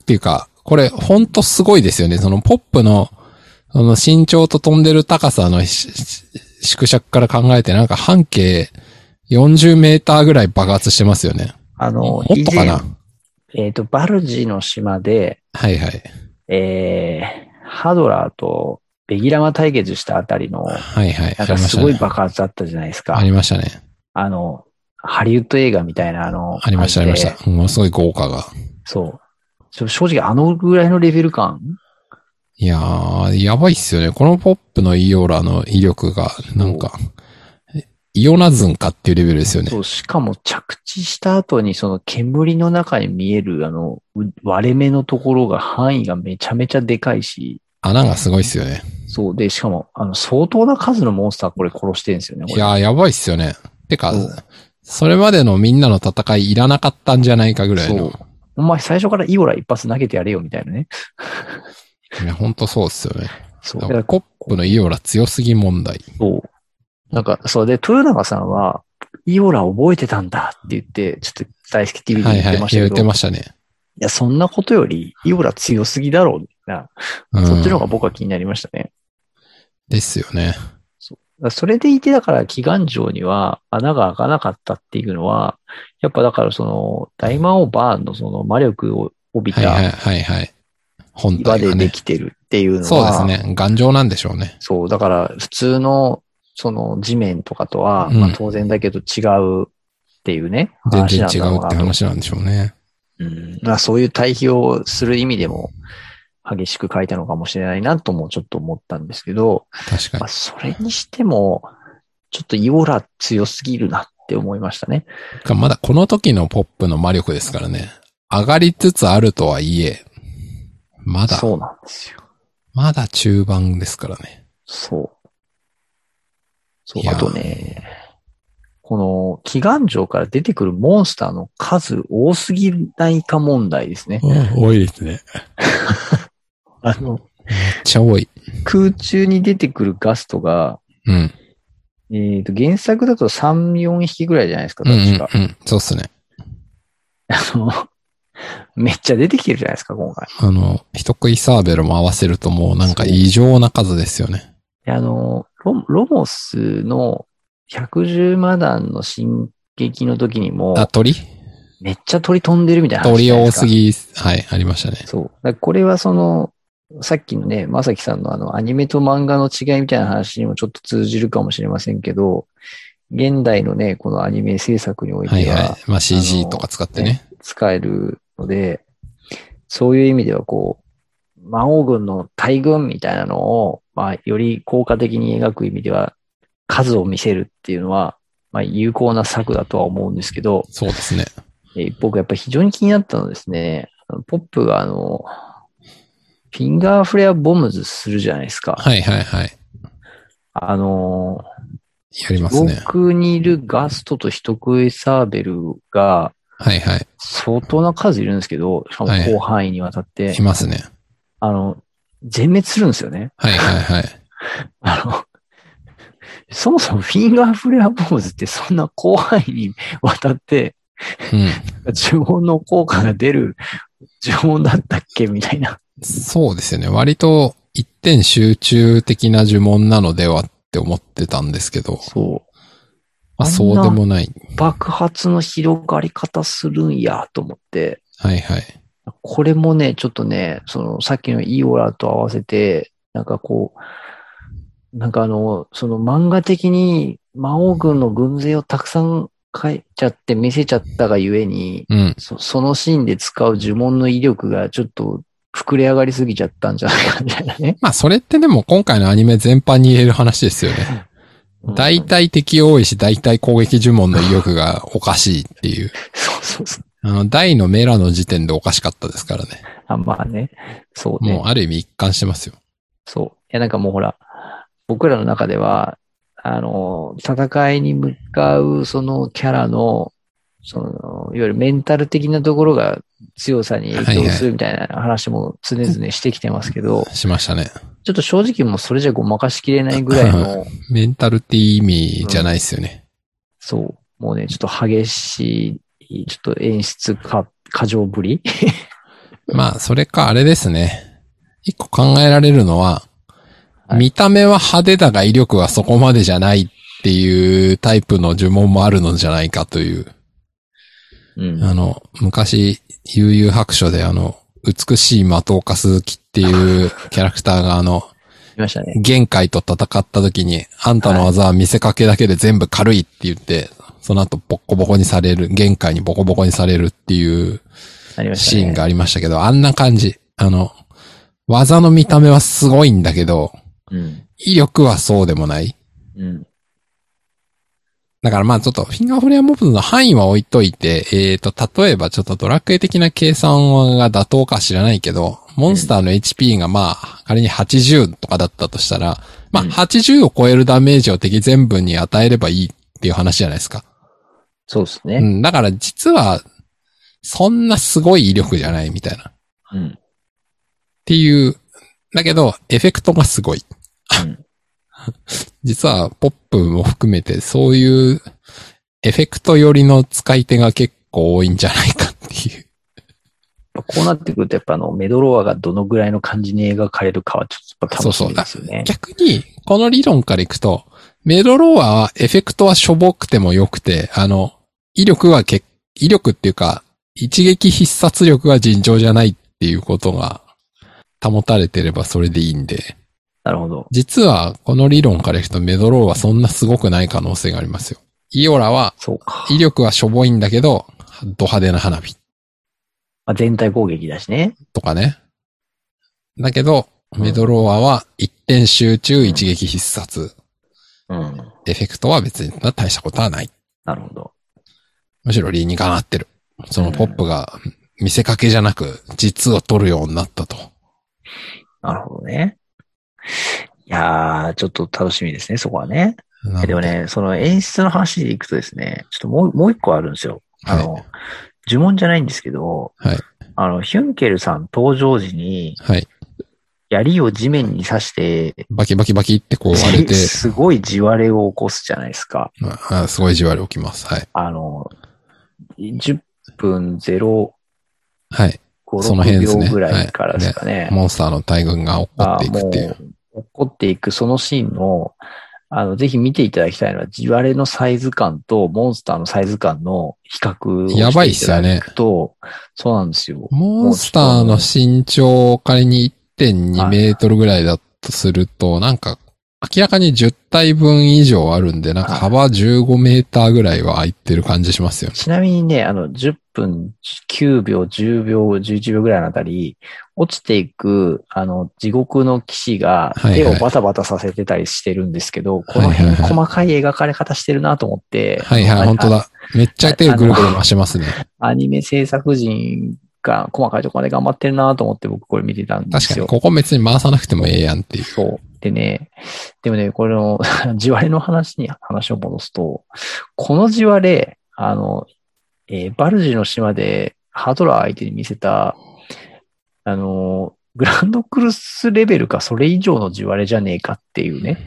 っていうか、これほんとすごいですよね。そのポップの、その身長と飛んでる高さの縮尺から考えてなんか半径40メーターぐらい爆発してますよね。あの、もっとかな？えっ、と、バルジの島で、はいはい。えー、ハドラーとベギラマ対決したあたりの、はいはい。なんかすごい。爆発あったじゃないですか。ありましたね。あの、ハリウッド映画みたいなあの、ありましたありました。ものすごい豪華が。そう。正直あのぐらいのレベル感いやー、やばいっすよね。このポップのイオラの威力が、なんか、イオナズンかっていうレベルですよね。そう、しかも着地した後にその煙の中に見えるあの、う割れ目のところが範囲がめちゃめちゃでかいし、穴がすごいっすよね。そう。で、しかも、あの、相当な数のモンスターこれ殺してるんですよね。いやー、やばいっすよね。てかそれまでのみんなの戦いいらなかったんじゃないかぐらいのそう。。お前最初からイオラ一発投げてやれよみたいなね。いや、ほんとそうっすよね。そう。だだかららかポップのイオラ強すぎ問題。そう。なんか、そうで、豊永さんは、イオラ覚えてたんだって言って、ちょっと大好き TV ではいはい。言ってましたけど、言っていましたね。や、そんなことより、イオラ強すぎだろうな。うん。そっちの方が僕は気になりましたね。ですよね。だからそれでいて、だから、祈願城には穴が開かなかったっていうのは、やっぱだからその、大魔王バーンのその魔力を帯びはいはいたはいはい。本岩でで体がね。きてるっていうのは、そうですね。頑丈なんでしょうね。そう、だから普通のその地面とかとは、うんまあ当然だけど違うっていうね。全然違うって話なんでしょうね。うん。まあそういう対比をする意味でも激しく書いたのかもしれないなともちょっと思ったんですけど、確かにまあ。それにしても、ちょっとイオラ強すぎるなって思いましたね。かまだこの時のポップの魔力ですからね。上がりつつあるとはいえ、まだ、そうなんですよ。まだ中盤ですからね。そう。そうあとね、この、祈願城から出てくるモンスターの数多すぎないか問題ですね。多いですね。あの、めっちゃ多い。空中に出てくるガストが、うん。えっ、と、原作だと3、4匹ぐらいじゃないですか、うんうん確か。うん。そうっすね。あの、めっちゃ出てきてるじゃないですか、今回。あの、人食いサーベルも合わせるともうなんか異常な数ですよね。であの、ロロモスの110マダンの進撃の時にも、あ、鳥？めっちゃ鳥飛んでるみたいな話鳥多すぎ、はい、ありましたね。そう。これはその、さっきのね、まさきさんのあの、アニメと漫画の違いみたいな話にもちょっと通じるかもしれませんけど、現代のね、このアニメ制作においては、はいはい。まあ CG とか使ってね。使えるので、そういう意味ではこう、魔王軍の大軍みたいなのを、まあ、より効果的に描く意味では、数を見せるっていうのは、まあ、有効な策だとは思うんですけど、そうですね。えー僕やっぱり非常に気になったのはですね、ポップがあの、フィンガーフレアボムズするじゃないですか。はいはいはい。あの、やりますね。僕にいるガストと人食いサーベルがはいはい。相当な数いるんですけど、しかもはい広範囲にわたって、いますね。あの、全滅するんですよね。はいはいはい。あの、そもそもフィンガーフレアボムズってそんな広範囲にわたってうん。呪文の効果が出る呪文だったっけみたいな。そうですよね。割と一点集中的な呪文なのではって思ってたんですけど、そまあ、そうでもない。う。爆発の広がり方するんやと思って、はいはい。これもね、ちょっとね、そのさっきのイオラと合わせて、なんかこう、なんかあの、その漫画的に魔王軍の軍勢をたくさん書いちゃって見せちゃったがゆえに、うん。そそのシーンで使う呪文の威力がちょっと膨れ上がりすぎちゃったんじゃないかみたいなね。まあそれってでも今回のアニメ全般に言える話ですよね。大体敵多いし、大体攻撃呪文の威力がおかしいっていう。そうそうそう。あの、大のメラの時点でおかしかったですからね。あまあね。そうね。もうある意味一貫してますよ。そう。いや、なんかもうほら、僕らの中では、あの、戦いに向かうそのキャラの、その、いわゆるメンタル的なところが強さに影響するみたいな話も常々してきてますけど、しましたね。ちょっと正直もうそれじゃごまかしきれないぐらいの、メンタルって意味じゃないですよね。そう、もうね、ちょっと激しい、ちょっと演出か、過剰ぶり まあ、それかあれですね。一個考えられるのは、はい見た目は派手だが威力はそこまでじゃないっていうタイプの呪文もあるのじゃないかという。うん。あの、昔、悠々白書であの、美しい的岡鈴木っていうキャラクターがあの、いましたね。限界と戦った時に、あんたの技は見せかけだけで全部軽いって言って、その後ボッコボコにされる、限界にボコボコにされるっていう。シーンがありましたけど、あんな感じ。あの、技の見た目はすごいんだけど、うん。威力はそうでもない。うん。だからまあちょっと、フィンガーフレアモブの範囲は置いといて、えーと、例えばちょっとドラクエ的な計算が妥当か知らないけど、モンスターの HP がまあ、仮に80とかだったとしたら、まあうん80を超えるダメージを敵全部に与えればいいっていう話じゃないですか。そうですね。うん、だから実は、そんなすごい威力じゃないみたいな。っうん。ていう、だけど、エフェクトがすごい。うん 実は、ポップも含めて、そういう、エフェクト寄りの使い手が結構多いんじゃないかっていう。こうなってくると、やっぱあの、メドロアがどのぐらいの感じに描かれるかはちょっと楽しみですよね。逆に、この理論からいくと、メドローアはエフェクトはしょぼくてもよくて、あの、威力はけ、威力っていうか、一撃必殺力が尋常じゃないっていうことが保たれてればそれでいいんで、なるほど。実はこの理論からいくとメドローはそんなすごくない可能性がありますよ。イオラはそうか。威力はしょぼいんだけど、ド派手な花火。まあ、全体攻撃だしね。とかね。だけど、メドローアは一点集中一撃必殺。うん。エフェクトは別に大したことはない。なるほど。むしろ理にかなってる。そのポップが見せかけじゃなく実を取るようになったと。なるほどね。いやー、ちょっと楽しみですね、そこはね。ででも、ね、その演出の話でいくとですね、ちょっともう、もう一個あるんですよ。あの、は呪文じゃないんですけど、はいあの、ヒュンケルさん登場時に、はい。槍を地面に刺して、バキバキバキってこう 割れて、すごい地割れを起こすじゃないですか。あすごいじわり起きます。はい。あの、10分0、はい。5、その辺です6ね秒ぐらいからですかね。モンスターの大群が起こっていくっていう。起こっていくそのシーンの、あの、ぜひ見ていただきたいのは、地割れのサイズ感とモンスターのサイズ感の比較をやばいっすよねと、そうなんですよ。モンスターの身長仮に1.2メートルぐらいだとすると、なんか明らかに10体分以上あるんで、なんか幅15メーターぐらいは空いてる感じしますよね。ちなみにね、あの、10分、9秒、10秒、11秒ぐらいのあたり、落ちていく、あの、地獄の騎士がはいはい絵をバタバタさせてたりしてるんですけど、この辺はいはいはい細かい描かれ方してるなと思って、はいはい、あ本当だ。めっちゃ手ぐるぐる回してますね。アニメ制作陣が細かいところまで頑張ってるなと思って僕これ見てたんで確かに、すよ。ここ別に回さなくてもええやんっていう。そう。でね、でもね、これの、地割れの話に話を戻すと、この地割れ、あの、えーバルジの島でハードラー相手に見せた、あの、グランドクルスレベルかそれ以上の地割れじゃねえかっていうね、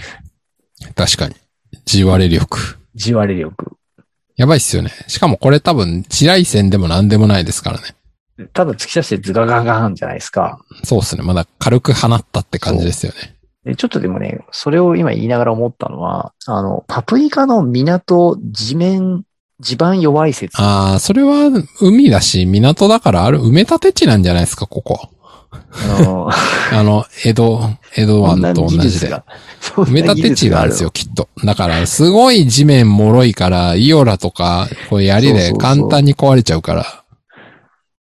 確かに。地割れ力。地割れ力。やばいっすよね。しかもこれ多分、地雷戦でも何でもないですからね。ただ突き刺してズガガガーンじゃないですか。そうっすね。まだ軽く放ったって感じですよね。でちょっとでもね、それを今言いながら思ったのは、あの、パプリカの港、地面、地盤弱い説。ああ、それは海だし、港だからある、埋め立て地なんじゃないですか、ここ。あの、江戸、江戸湾と同じで。埋め立て地なんですよ。よ、きっと。だから、すごい地面脆いから、イオラとか、こう槍でそうそうそう簡単に壊れちゃうから。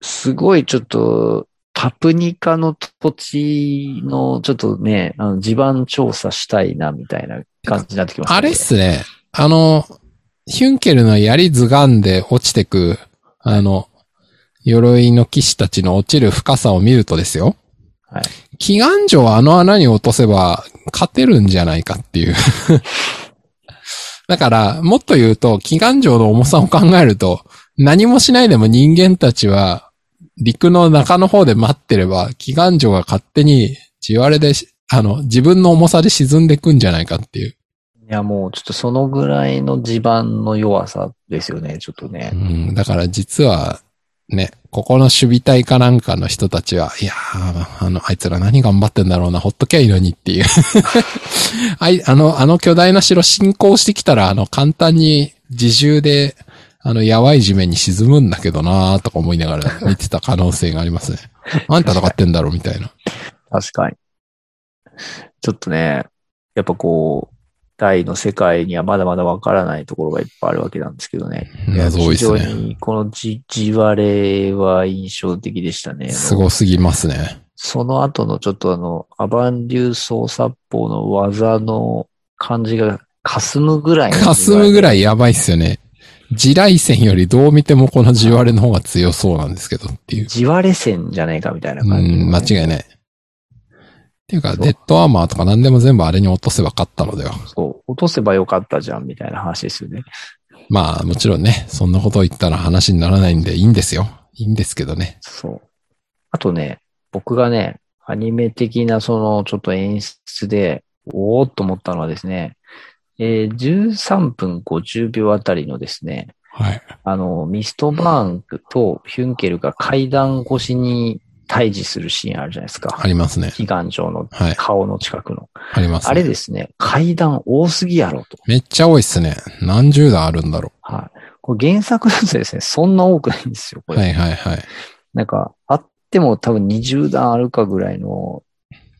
すごいちょっと、パプニカの土地の、ちょっとね、あの地盤調査したいな、みたいな感じになってきました、あれっすね。あの、ヒュンケルの槍図がんで落ちてく、あの、鎧の騎士たちの落ちる深さを見るとですよ。はい。祈願城をあの穴に落とせば勝てるんじゃないかっていう。だから、もっと言うと、祈願城の重さを考えると、何もしないでも人間たちは、陸の中の方で待ってれば、祈願城が勝手に地割れでし、あの、自分の重さで沈んでくんじゃないかっていう。いや、もうちょっとそのぐらいの地盤の弱さですよね、ちょっとねう。ん、だから実は、ね、ここの守備隊かなんかの人たちは、いやー、あの、あいつら何頑張ってんだろうな、ほっときゃいいのにっていう。あい、あの、あの巨大な城侵攻してきたら、あの、簡単に自重で、あの、やばい地面に沈むんだけどなーとか思いながら見てた可能性がありますね。何戦ってんだろうみたいな。確かに。ちょっとね、やっぱこう、大の世界にはまだまだわからないところがいっぱいあるわけなんですけどね。謎多いです非常ね。にこの地、地割れは印象的でしたね。すごすぎますね。その後のちょっとあの、アバン流操作法の技の感じが霞むぐらいの。霞むぐらい。いやばいっすよね。地雷戦よりどう見てもこの地割れの方が強そうなんですけどっていう。地割れ線じゃねえかみたいなう感じ、ん、間違いない。っていうか、デッドアーマーとか何でも全部あれに落とせば勝ったのでは。そう、落とせばよかったじゃんみたいな話ですよね。まあ、もちろんね、そんなことを言ったら話にならないんでいいんですよ。いいんですけどね。そう。あとね、僕がね、アニメ的なそのちょっと演出で、おーっと思ったのはですね、えー13分50秒あたりのですね、はい。あの、ミストバーンとヒュンケルが階段越しに対峙するシーンあるじゃないですか。ありますね。祈願城のはい。顔の近くの。あります、ね。あれですね、階段多すぎやろと。めっちゃ多いっすね。何十段あるんだろはい。これ原作だとですね、そんな多くないんですよ、こう。れ。はいはいはい。なんか、あっても多分20段あるかぐらいの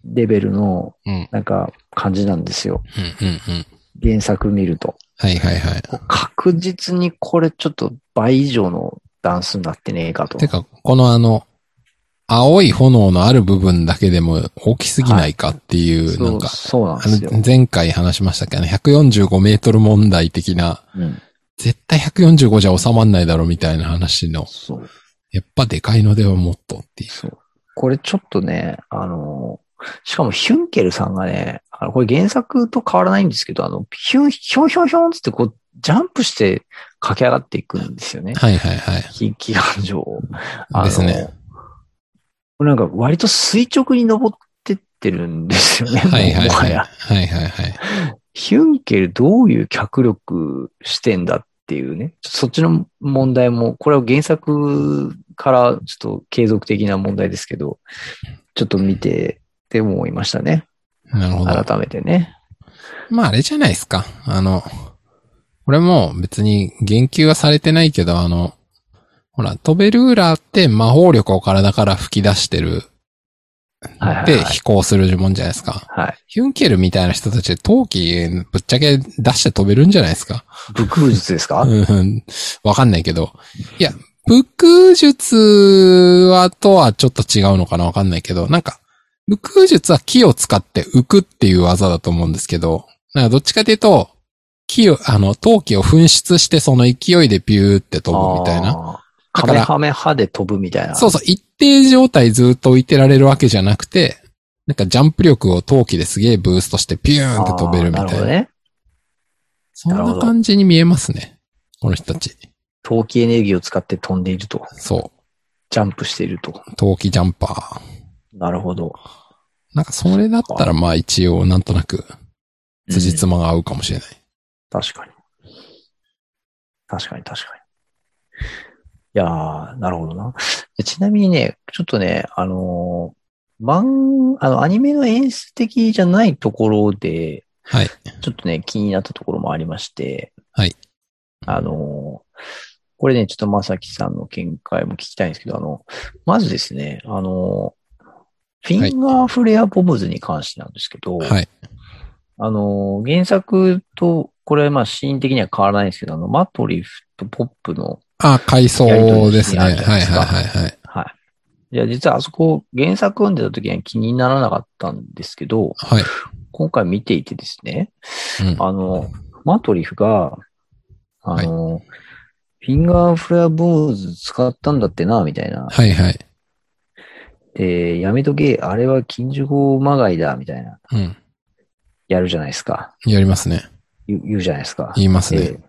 レベルの、うん。なんか、感じなんですよ。うんうんうん。原作見ると。はいはいはい。確実にこれちょっと倍以上のダンスになってねえかと。てか、このあの、青い炎のある部分だけでも大きすぎないかっていう、なんか、そうなんあですよ。の、前回話しましたけ？どね、145メートル問題的な、うん。絶対145じゃ収まんないだろみたいな話の、そう。やっぱでかいのではもっとっていう。そう。これちょっとね、あの、しかもヒュンケルさんがね、あの、これ原作と変わらないんですけど、あの、ヒュン、ヒョンヒョンヒョンつってこう、ジャンプして駆け上がっていくんですよね。はいはいはい。き祈願場を。ですね。なんか割と垂直に登ってってるんですよね。はいはいはい。もはや。はいはいはい。ヒュンケルどういう脚力してんだっていうね。そっちの問題も、これは原作からちょっと継続的な問題ですけど、ちょっと見てって思いましたね。なるほど。改めてね。まああれじゃないですか。あの、これも別に言及はされてないけど、あの、ほら、トベルーラーって魔法力を体から吹き出してる。はいはい、で、はい。飛行するもんじゃないですか。はい。ヒュンケルみたいな人たち、陶器ぶっちゃけ出して飛べるんじゃないですか。武空術ですか？うん、わかんないけど。いや、武空術はとはちょっと違うのかなわかんないけど、なんか、武空術は木を使って浮くっていう技だと思うんですけど、なんかどっちかというと、木を、あの、陶器を噴出してその勢いでピューって飛ぶみたいな。カメハメハで飛ぶみたいな。そうそう、一定状態ずっと浮いてられるわけじゃなくて、なんかジャンプ力を陶器ですげえブーストしてピューンって飛べるみたいな。なるほどね。そんな感じに見えますね。この人たち。陶器エネルギーを使って飛んでいると。そジャンプしていると。う。陶器ジャンパー。なるほど。なんかそれだったらまあ一応なんとなく、辻うん褄が合うかもしれない。確かに。確かに確かに。いやー、なるほどな。でちなみにね、ちょっとね、あのー、漫、あの、アニメの演出的じゃないところで、はい。ちょっとね、気になったところもありまして。はい。あのー、これね、ちょっとまさきさんの見解も聞きたいんですけど、あの、まずですね、あのー、フィンガーフレアボムズに関してなんですけど、はい。あの、原作と、これはまあシーン的には変わらないんですけど、あの、マトリフとポップの、あ、階層ですね。はいはいはいはい。はい。いや、実はあそこ、原作読んでた時には気にならなかったんですけど、はい。今回見ていてですね、うん。あの、マトリフが、あの、フィンガーフレアボムズ使ったんだってな、みたいな。はいはい。で、やめとけ、あれは禁樹法まがいだ、みたいな、うん。やるじゃないですか。やりますね。言う言うじゃないですか。言いますね。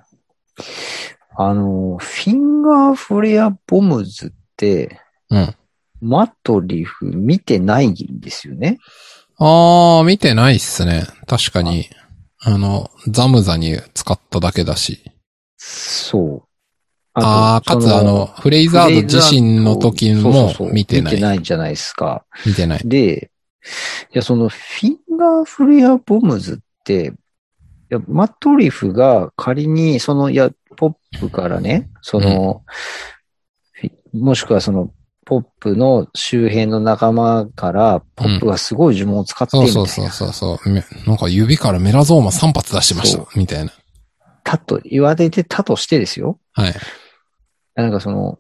であの、フィンガーフレアボムズって、うん。マトリフ見てないんですよね。あー、見てないっすね。確かに。あの、ザムザに使っただけだし。そう。あー、かつそあの、フレイザード自身の時も見てない。見てないじゃないですか。見てない。で、いや、そのフィンガーフレアボムズって、いや、マトリフが仮に、その、いや、ポップからね、その、フィもしくはその、ポップの周辺の仲間から、ポップがすごい呪文を使っていな。うそうそうそうそう。めなんか指からメラゾーマ3発出してましたそ。みたいな。たと言われてたとしてですよ。はい。なんかその、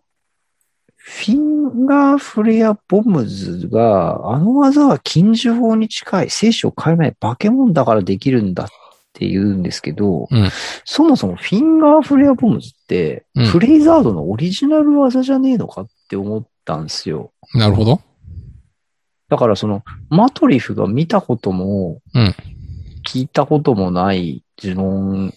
フィンガーフレアボムズが、あの技は禁呪法に近い、生死を変えない化け物だからできるんだって言うんですけど、うんそもそもフィンガーフレアボムズって、うんフレイザードのオリジナル技じゃねえのかって思ったんですよ。なるほど。だからその、マトリフが見たことも、うん聞いたこともない呪文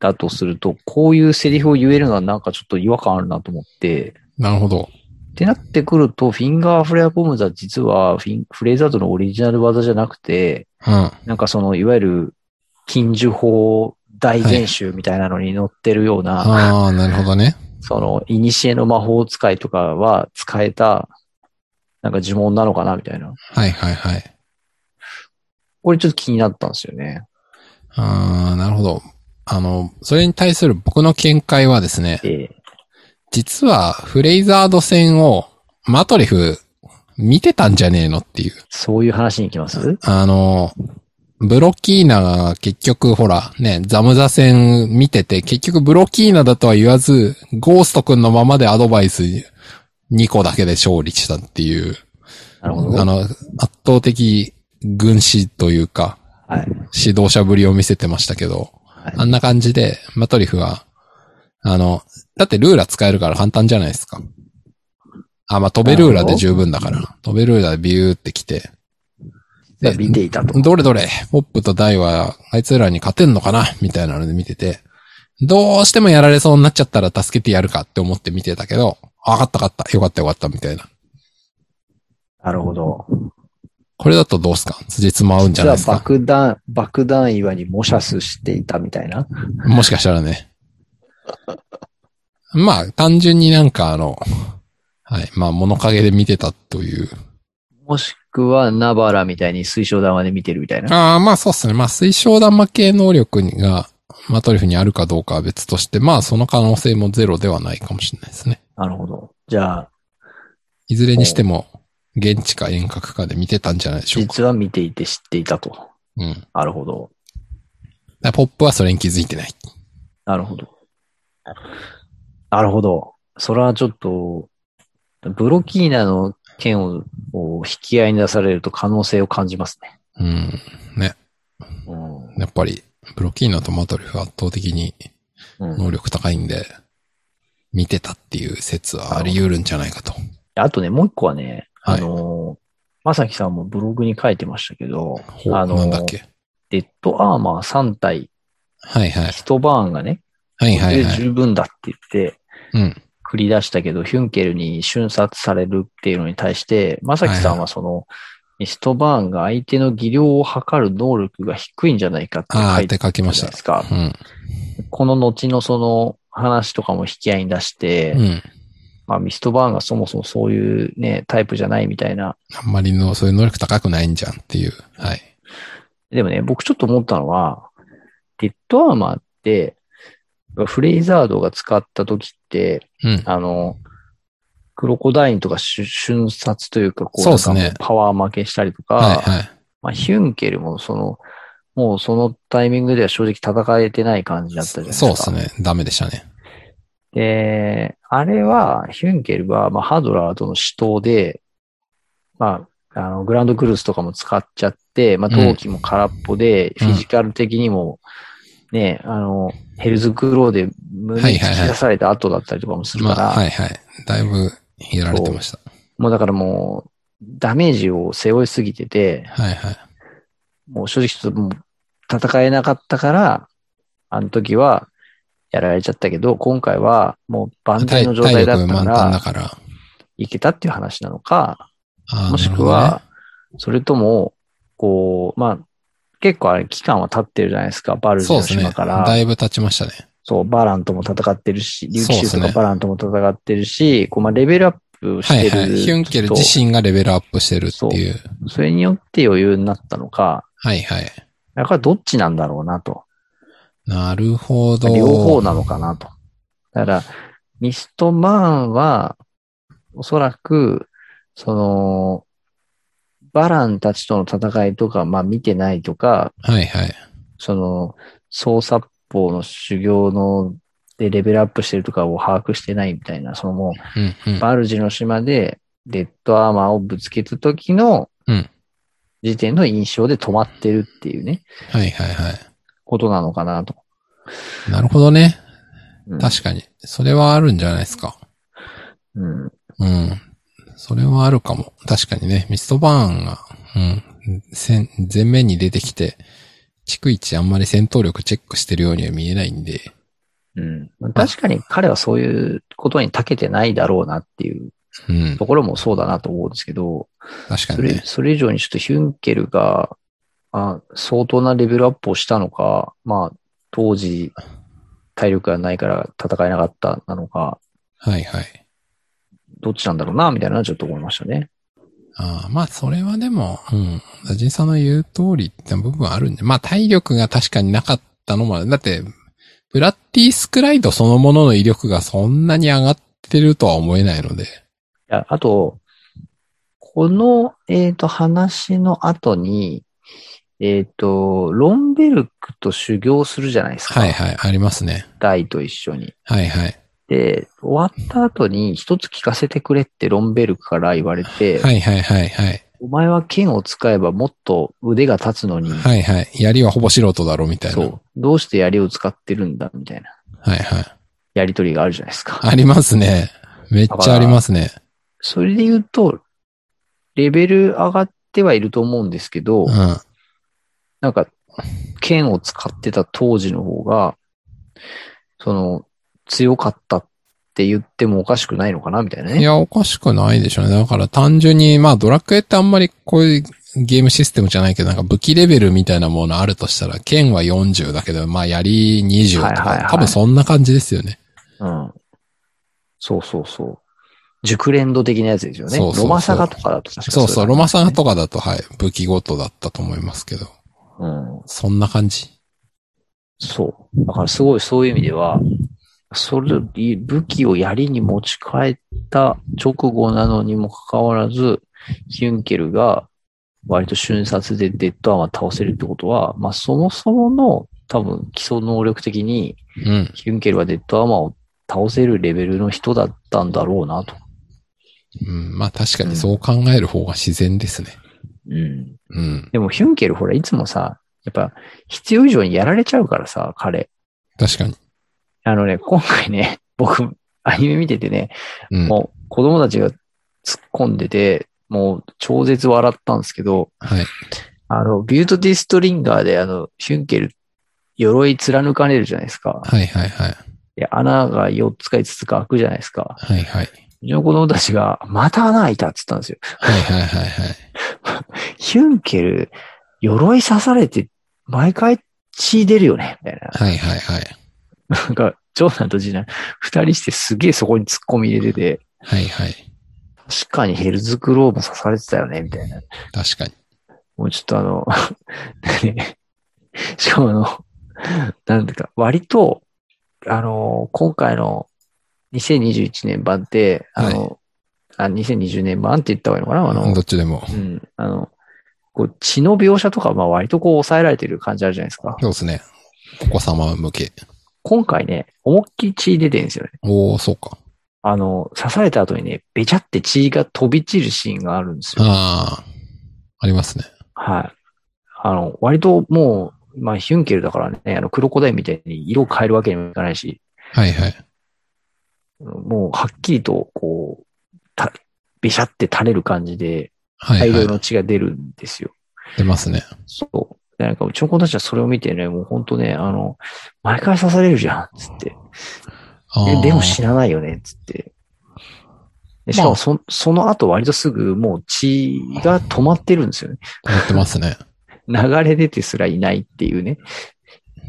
だとすると、こういうセリフを言えるのはなんかちょっと違和感あるなと思って、なるほど。ってなってくると、フィンガーフレアボムズは実はフィンフレーザードのオリジナル技じゃなくて、うん。なんかその、いわゆる禁呪法大全集みたいなのに載ってるような、ああ、なるほどね。その、イニシエの魔法使いとかは使えた、なんか呪文なのかなみたいな。はいはいはい。これちょっと気になったんですよね。ああ、なるほど。あの、それに対する僕の見解はですね、ええ実はフレイザード戦をマトリフ見てたんじゃねえのっていう。そういう話に行きます？あの、ブロッキーナが結局ほら、ね、ザムザ戦見てて、結局ブロッキーナだとは言わず、ゴースト君のままでアドバイス2個だけで勝利したっていう、なるほど。あの、圧倒的軍師というか、はい。指導者ぶりを見せてましたけど、はいあんな感じで、マトリフは、あの、だってルーラ使えるから簡単じゃないですか。あ、まあ、飛べルーラで十分だから。飛べルーラでビューって来て。で見ていたと。どれどれ、ポップとダイは、あいつらに勝てんのかなみたいなので見てて、どうしてもやられそうになっちゃったら助けてやるかって思って見てたけど、あ、勝った勝った、よかったよかった、みたいな。なるほど。これだとどうすか？辻褄合うんじゃないですか？爆弾、爆弾岩に模写スしていたみたいな？もしかしたらね。まあ、単純になんかあの、はい。まあ、物陰で見てたという。もしくは、ナバラみたいに水晶玉で見てるみたいな。ああ、まあそうっすね。まあ、水晶玉系能力が、マトリフにあるかどうかは別として、まあ、その可能性もゼロではないかもしれないですね。なるほど。じゃあ、いずれにしても、現地か遠隔かで見てたんじゃないでしょうか。実は見ていて知っていたと。うん。なるほど。らポップはそれに気づいてない。なるほど。なるほど。それはちょっと、ブロキーナの剣をを引き合いに出されると可能性を感じますね。うん。ね。うん。やっぱり、ブロキーナとマトリフは圧倒的にうん、能力高いんで、見てたっていう説はあり得るんじゃないかと。あとね、もう一個はね、はいあの、まさきさんもブログに書いてましたけど、あのなんだっけ？デッドアーマー3体、はいはい。ヒトバーンがね、はいはいはい。で十分だって言って、うん。繰り出したけど、ヒュンケルに瞬殺されるっていうのに対して、まさきさんはその、ミストバーンが相手の技量を測る能力が低いんじゃないかって書いってて書きましたで。すか。うん。この後のその話とかも引き合いに出して、うん。まあミストバーンがそもそもそういうね、タイプじゃないみたいな。あんまりの、そういう能力高くないんじゃんっていう。はい。でもね、僕ちょっと思ったのは、デッドアーマーって、フレイザードが使った時って、うん。あの、クロコダインとか瞬瞬殺というか、こう、パワー負けしたりとか、はいはい。まあ、ヒュンケルもその、もうそのタイミングでは正直戦えてない感じだったじゃないですか。そうですね。ダメでしたね。で、あれは、ヒュンケルは、まあ、ハドラーとの死闘で、まあ、あの、グランドクルースとかも使っちゃって、まあ、うん陶器も空っぽで、うんフィジカル的にも、ね、あの、ヘルズクローで胸に突き出された後だったりとかもするから、まあ、はいはい。だいぶやられてました。もうだからもう、ダメージを背負いすぎてて、はいはい。もう正直ちょっともう戦えなかったから、あの時はやられちゃったけど、今回はもう万全の状態だったから、から。いけたっていう話なのか、もしく、は、それとも、こう、まあ、結構あれ期間は経ってるじゃないですか、バルジのなるほどねそうですね。島から。だいぶ経ちましたね。そう、バランとも戦ってるし、竜騎そうですね士とかバランとも戦ってるし、こう、まあ、レベルアップしてる。はいはい。ヒュンケル自身がレベルアップしてるっていう。それによって余裕になったのか、はいはい。だからどっちなんだろうなと。なるほど。両方なのかなと。だから、ミストバーンは、おそらく、その、バランたちとの戦いとか、まあ見てないとか、はいはい。その、操作法の修行の、でレベルアップしてるとかを把握してないみたいな、そのもうんうんう、。バルジの島で、デッドアーマーをぶつけた時のうん、時点の印象で止まってるっていうね、はいはいはい。ことなのかなと。なるほどね。うん確かに。それはあるんじゃないですか。うん。うん。それはあるかも。確かにね。ミストバーンが、うん。戦前面に出てきて、逐一あんまり戦闘力チェックしてるようには見えないんで。うん。確かに彼はそういうことに長けてないだろうなっていううんと。ころもそうだなと思うんですけど、それ、確かにね。それ以上にちょっとヒュンケルが、あ相当なレベルアップをしたのか、まあ、当時、体力がないから戦えなかったなのか、はいはい。どっちなんだろうな、みたいなのはちょっと思いましたね。ああ、まあ、それはでも、うん。ダジンさんの言う通りって部分はあるんで、まあ、体力が確かになかったのもだって、ブラッディスクライドそのものの威力がそんなに上がってるとは思えないので。いや、あと、この、えっ、と、話の後に、えっ、と、ロンベルクと修行するじゃないですか。はいはい、ありますね。ダイと一緒に。はいはい。で、終わった後に一つ聞かせてくれってロンベルクから言われて、はいはいはいはい。お前は剣を使えばもっと腕が立つのに、はいはい。槍はほぼ素人だろみたいな。そう。どうして槍を使ってるんだみたいなはいはい。やりとりがあるじゃないですか。ありますね。めっちゃありますね。それで言うと、レベル上がってはいると思うんですけど、うん。なんか、剣を使ってた当時の方が、その、強かったって言ってもおかしくないのかなみたいないね。や、おかしくないでしょうね。だから単純に、まあドラクエってあんまりこういうゲームシステムじゃないけど、なんか武器レベルみたいなものあるとしたら、剣は40だけど、まあ槍20とか、はいはいはい多分そんな感じですよね。うん。そうそうそう。熟練度的なやつですよね。そうそうそうロマサガとかだと確かそうそう、ロマサガとか。かだと、はい、武器ごとだったと思いますけど、うん。そんな感じ？そう。だからすごいそういう意味では、それ、武器を槍に持ち帰った直後なのにもかかわらず、ヒュンケルが割と瞬殺でデッドアーマー倒せるってことは、まあそもそもの多分基礎能力的にうん。ヒュンケルはデッドアーマーを倒せるレベルの人だったんだろうなと。うん、まあ確かにそう考える方が自然ですね。うん。うん。でもヒュンケルほらいつもさ、やっぱ必要以上にやられちゃうからさ、彼。確かに。あのね、今回ね、僕、アニメ見ててね、うん。もう子供たちが突っ込んでて、もう超絶笑ったんですけど、はい。あの、ビュートディストリンガーであの、ヒュンケル、鎧貫かれるじゃないですか。はいはいはい。で、穴が4つか5つか開くじゃないですか。はいはい。うちの子供たちが、また穴開いたって言ったんですよ。はいはいはいはい。ヒュンケル、鎧刺されて、毎回血出るよね、みたいな。はいはいはい。なんか、長男と次男、二人してすげえそこに突っ込み入れてて、はいはい。確かにヘルズクローブ刺されてたよね、みたいな。確かに。もうちょっとあの、ねしかもあの、なんていうか、割と、あの、今回の2021年版って、あの、あ、2020年版って言った方がいいのかなあの、どっちでも。うん、あの、こう血の描写とか、まあ割とこう抑えられてる感じあるじゃないですか。そうですね。お子様向け。今回ね、思いっきり血出てるんですよね。おー、そうか。あの、刺された後にね、べちゃって血が飛び散るシーンがあるんですよ。ああ、ありますね。はい。あの、割ともう、まあ、ヒュンケルだからね、あの、クロコダインみたいに色を変えるわけにもいかないし、はいはい。もう、はっきりと、こう、た、べしゃって垂れる感じで、大量はいはい。の血が出るんですよ。出ますね。そう。でなんか、うちの子たちはそれを見てね、もう本当ね、あの、毎回刺されるじゃん、つって。ああ。えでも死なないよね、つって。でしかまあもそ、その後割とすぐもう血が止まってるんですよね。やってますね。流れ出てすらいないっていうね。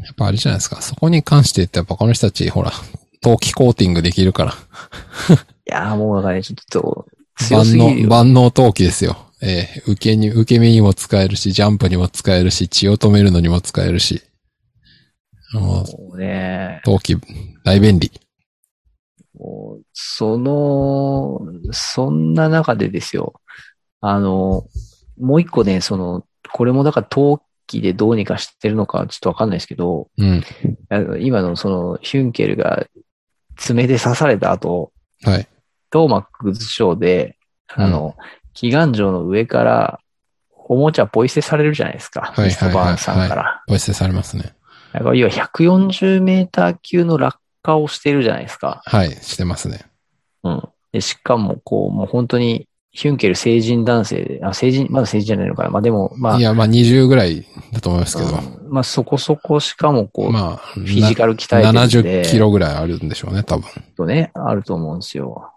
やっぱあれじゃないですか。そこに関して言ってやっぱこの人たち、ほら、陶器コーティングできるから。いやーもうなんかね、ちょっと強す万能、ぎるよ。万能陶器ですよ。ええ受けに、受け身にも使えるし、ジャンプにも使えるし、血を止めるのにも使えるし。もう、ね、陶器、大便利。もう、その、そんな中でですよ。あの、もう一個ね、その、これもだから陶器でどうにかしてるのかちょっとわかんないですけど、うん。あの今のそのヒュンケルが爪で刺された後、はい。トーマックズショーで、あの、祈願城の上から、おもちゃポイ捨てされるじゃないですか。はいミストバーンさんから。ポイ捨てされますね。だから要は140メーター級の落下をしてるじゃないですか。はい、してますね。うん。で、しかも、こう、もう本当に、ヒュンケル成人男性で、あ、成人、まだ成人じゃないのかな。まあでも、まあ、いや、まあ20ぐらいだと思いますけど。うんまあそこそこしかもこう、まあ、フィジカル鍛えてるんで、70キロぐらいあるんでしょうね、多分。とね、あると思うんですよ。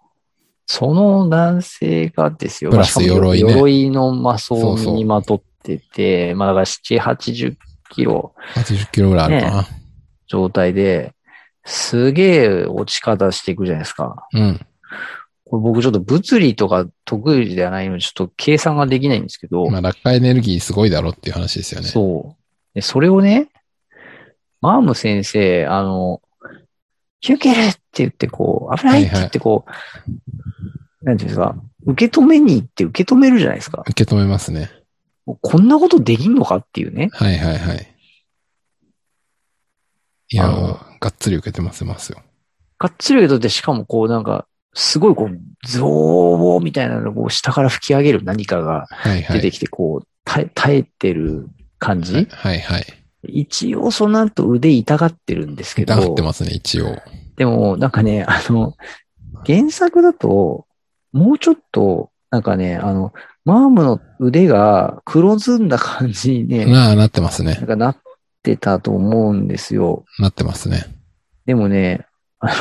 その男性がですよ。プラス鎧ね鎧の魔装そうそうにまとってて、まあだから7、80キロ80キロぐらいあるかな。状態で、すげえ落ち方していくじゃないですか。うん。これ僕ちょっと物理とか得意ではないので、ちょっと計算ができないんですけど、まあ、落下エネルギーすごいだろっていう話ですよね。そう。で、それをね、マーム先生、あの、ヒュンケルって言ってこう、危ないって言ってこう、なんていうんですか、受け止めに行って受け止めるじゃないですか。受け止めますね。こんなことできんのかっていうね。はいはいはい。いやあのがっつり受けてますますよ。がっつり受け取って、しかもこうなんか、すごいこう、ゾーみたいなのをこう下から吹き上げる何かがはいはい。出てきて、こう、耐え耐えてる感じ、はいはいはい。一応その後腕痛がってるんですけど、痛がってますね、一応。でもなんかね、あの、原作だと、もうちょっと、なんかね、あの、マームの腕が黒ずんだ感じにね、なあ、なってますねなん。かなってたと思うんですよ。なってますね。でもね、あの、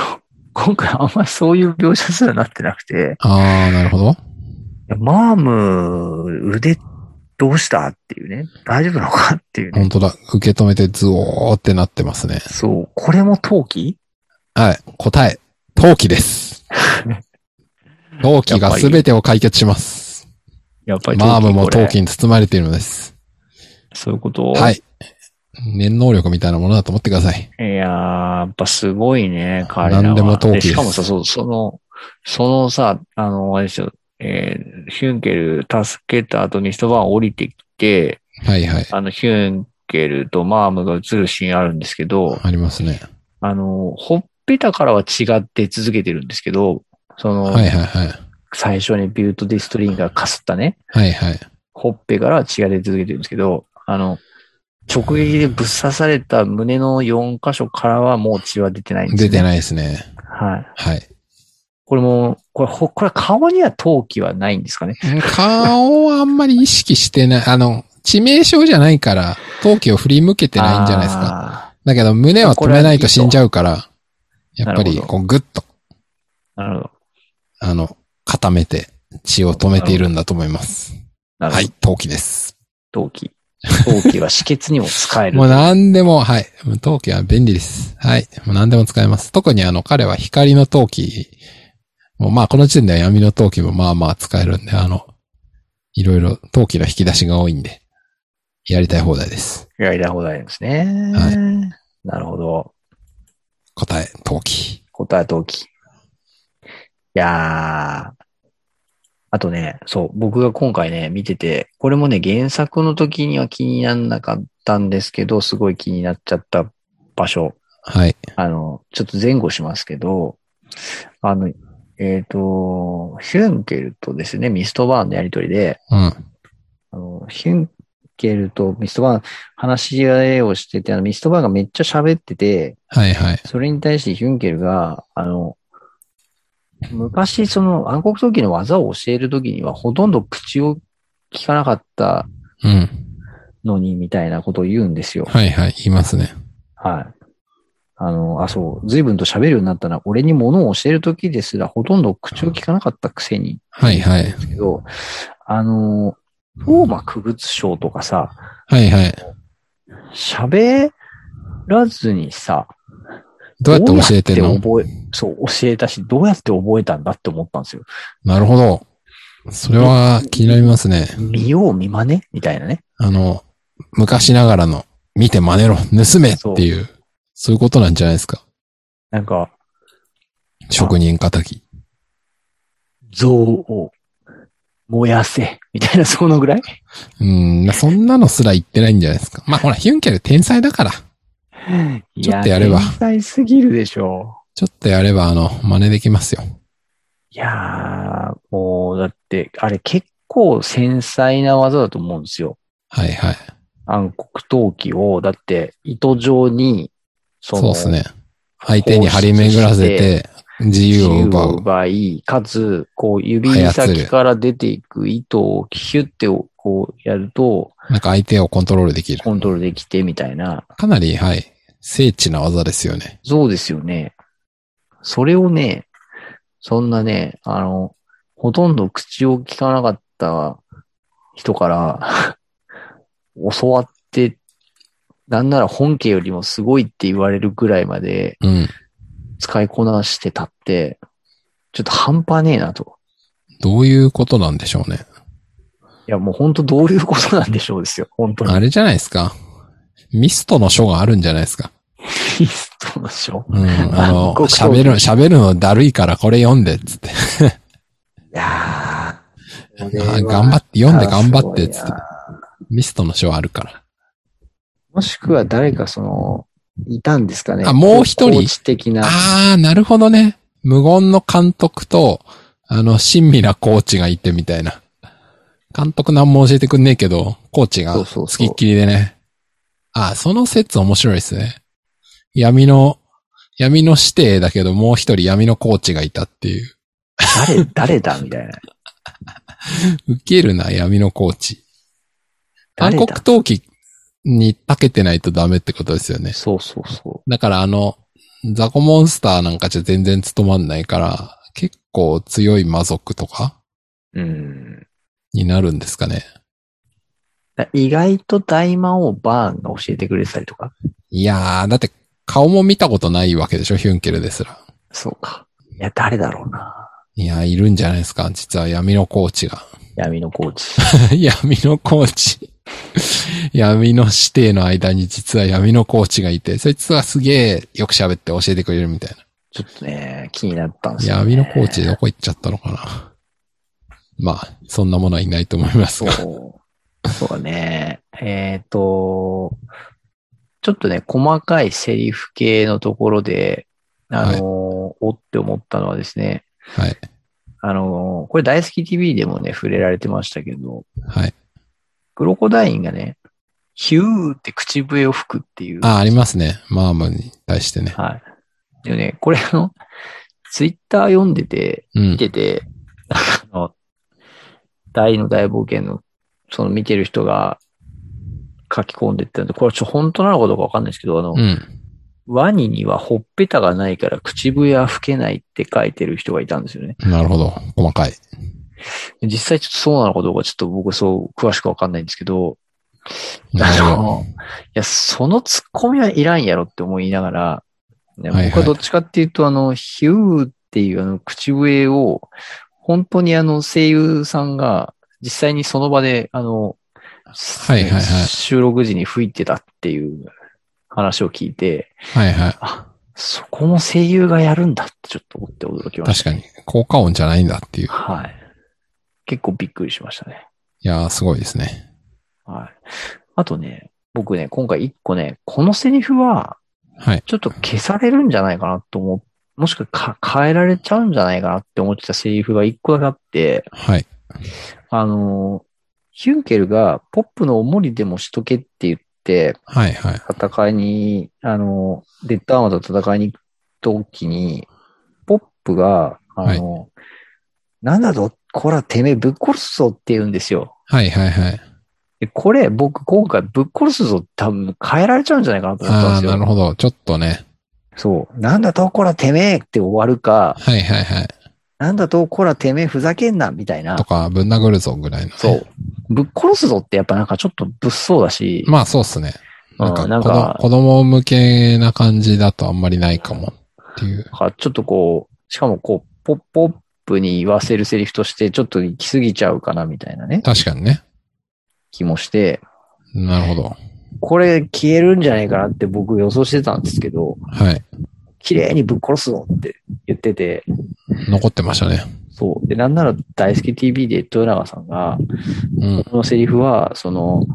今回あんまりそういう描写すらなってなくて、ああ、なるほど。いやマーム、腕どうしたっていうね、大丈夫なのかっていうね。本当だ。受け止めてズオーってなってますね。そう、これも陶器？はい。答え。陶器です。陶器が全てを解決します。やっぱりマームも陶器に包まれているのです。そういうこと？はい。念能力みたいなものだと思ってください。いやー、やっぱすごいね、彼らは。何でも陶器ですしかもさ、そう、その、そのさ、あの、あれですよ、えーヒュンケル助けた後に一晩降りてきて、はいはい。あの、ヒュンケルとマームが映るシーンあるんですけど、ありますね。あの、ほっぺたからは違って続けてるんですけど、その、はいはいはい。最初にビュートディストリンがかすったね、はいはい。ほっぺからは血が出続けてるんですけど、あの、直撃でぶっ刺された胸の4箇所からはもう血は出てないんですね。出てないですね。はい。はい。これも、これ、ほこれ顔には陶器はないんですかね？顔はあんまり意識してない。あの、致命傷じゃないから、陶器を振り向けてないんじゃないですか。か。だけど胸は止めないと死んじゃうから、やっぱり、こう、ぐっと、なるほど。あの、固めて血を止めているんだと思います。はい、陶器です。陶器。陶器は止血にも使える。もう何でも、はい。陶器は便利です。はい。もう何でも使えます。特にあの、彼は光の陶器、もうまあこの時点では闇の陶器もまあまあ使えるんで、あの、いろいろ陶器の引き出しが多いんで、やりたい放題です。やりたい放題ですね。はいなるほど。答え、陶器。答え陶器。いやー。あとね、そう、僕が今回ね、見てて、これもね、原作の時には気にならなかったんですけど、すごい気になっちゃった場所。はい。あの、ちょっと前後しますけど、あの、えっ、と、ヒュンケルとですね、ミストバーンのやりとりで、うん。あの、ヒュンケルとミストバーン話し合いをしてて、あの、ミストバーンがめっちゃ喋ってて、はいはい。それに対してヒュンケルが、あの、昔その暗黒時の技を教える時にはほとんど口を聞かなかったうん。のにみたいなことを言うんですよ。はいはい。言いますね。はい。あの、あ、そう、随分と喋るようになったのは、俺に物を教える時ですらほとんど口を聞かなかったくせに。はいはい。ですけど、あの、フォーマ区別賞とかさ、はいはい。喋らずにさ、どうやって教えてんの？覚え、そう、教えたし、どうやって覚えたんだって思ったんですよ。なるほど。それは気になりますね。見よう見真似みたいなね。あの、昔ながらの、見て真似ろ、盗めっていう、そういうことなんじゃないですか。なんか、職人仇。像を燃やせ、みたいな、そのぐらい？うん、そんなのすら言ってないんじゃないですか。まあほら、ヒュンケル天才だから。ちょっとやればい天才すぎるでしょちょっとやれば、あの、真似できますよ。いやー、もう、だって、あれ結構繊細な技だと思うんですよ。はいはい。暗黒陶器を、だって、糸状に、その、そうですね。相手に張り巡らせて、自由を奪う。奪い、かつ、こう、指先から出ていく糸をヒュッてこうやると、なんか相手をコントロールできる。コントロールできてみたいな。かなり、はい。精緻な技ですよね。そうですよね。それをね、そんなね、あの、ほとんど口を聞かなかった人から 教わって、なんなら本家よりもすごいって言われるぐらいまでうん。使いこなしてたって、ちょっと半端ねえなと。どういうことなんでしょうね。いや、もう本当どういうことなんでしょうですよ。本当に。あれじゃないですか。ミストの書があるんじゃないですか。リストでしょ。うん。あの、喋る、喋るのだるいからこれ読んで、つって。いやー。あ頑張って、読んで頑張って、つって。ミストの書あるから。もしくは誰かその、いたんですかね？あもう一人コーチ的な。あー、なるほどね。無言の監督と、あの、親身なコーチがいてみたいな。監督何も教えてくんねえけど、コーチがそうそうそう付きっきりでね。あー、その説面白いですね。闇の、闇の指定だけど、もう一人闇のコーチがいたっていう。誰、誰だ？みたいな。ウケるな、闇のコーチ。韓誰だ？国陶器に長けてないとダメってことですよね。そうそうそだからあの、ザコモンスターなんかじゃ全然務まんないから、結構強い魔族とかう。うん。になるんですかね。だ意外と大魔王バーンが教えてくれてたりとか？いやー、だって顔も見たことないわけでしょ、ヒュンケルですら。そうか。いや、誰だろうな。いやー、いるんじゃないですか、実は闇のコーチが。闇のコーチ。闇のコーチ。闇の指定の間に実は闇のコーチがいて、そいつはすげえよく喋って教えてくれるみたいな。ちょっとね、気になったんですよ、ね。闇のコーチどこ行っちゃったのかな。まあ、そんなものはいないと思いますが。そう。そうだね。えっ、と、ちょっとね、細かいセリフ系のところで、あのーおって思ったのはですね、はい。あのーこれ大好き TV でもね、触れられてましたけど、はい。クロコダインがね、ヒューって口笛を吹くっていう。あ、ありますね。マームに対してね。はい。でね、これあの、ツイッター読んでて、うん。見てて、あの、大の大冒険の、その見てる人が書き込んでってんで、これちょ、本当なのかどうかわかんないですけど、あの、うん。ワニにはほっぺたがないから口笛は吹けないって書いてる人がいたんですよね。なるほど。細かい。実際ちょっとそうなのかどうかちょっと僕そう詳しくわかんないんですけど、あなるほど。の、いや、そのツッコミはいらんやろって思いながら、ね僕はどっちかっていうと、あの、ヒューっていうあの口笛を、本当にあの声優さんが実際にその場で、あの、はいはいはい収録時に吹いてたっていう話を聞いて、はいはい。あ、そこも声優がやるんだってちょっと思って驚きました。確かに。効果音じゃないんだっていう。はい。結構びっくりしましたね。いやー、すごいですね。はい。あとね、僕ね、今回一個ね、このセリフは、はい。ちょっと消されるんじゃないかなと思う。もしくはか変えられちゃうんじゃないかなって思ってたセリフが一個だけあって、はい。あの、ヒュンケルがポップのおもりでもしとけって言って、はいはい。戦いに、あの、デッドアーマーと戦いに行くときに、ポップが、あの、なんだぞ、こらてめえぶっ殺すぞって言うんですよ。はいはいはい。でこれ僕今回ぶっ殺すぞ多分変えられちゃうんじゃないかなと思ったんああ、ですよ。なるほど。ちょっとね。そう。なんだとこらてめえって終わるか、はいはいはい。なんだとこらてめえふざけんなみたいなと。か、ぶん殴るぞぐらいの、ね。そう。ぶっ殺すぞってやっぱなんかちょっと物騒だし、まあそうっすね。なんかうん子子供向けな感じだとあんまりないかもっていう。かちょっとこう、しかもこう、ポッポップに言わせるセリフとしてちょっと行き過ぎちゃうかなみたいなね、確かにね。気もして、なるほど。これ消えるんじゃないかなって僕予想してたんですけど、はい。綺麗にぶっ殺すぞって言ってて、残ってましたね。そう。で、なんなら大好き TV で豊永さんが、うん。このセリフは、その、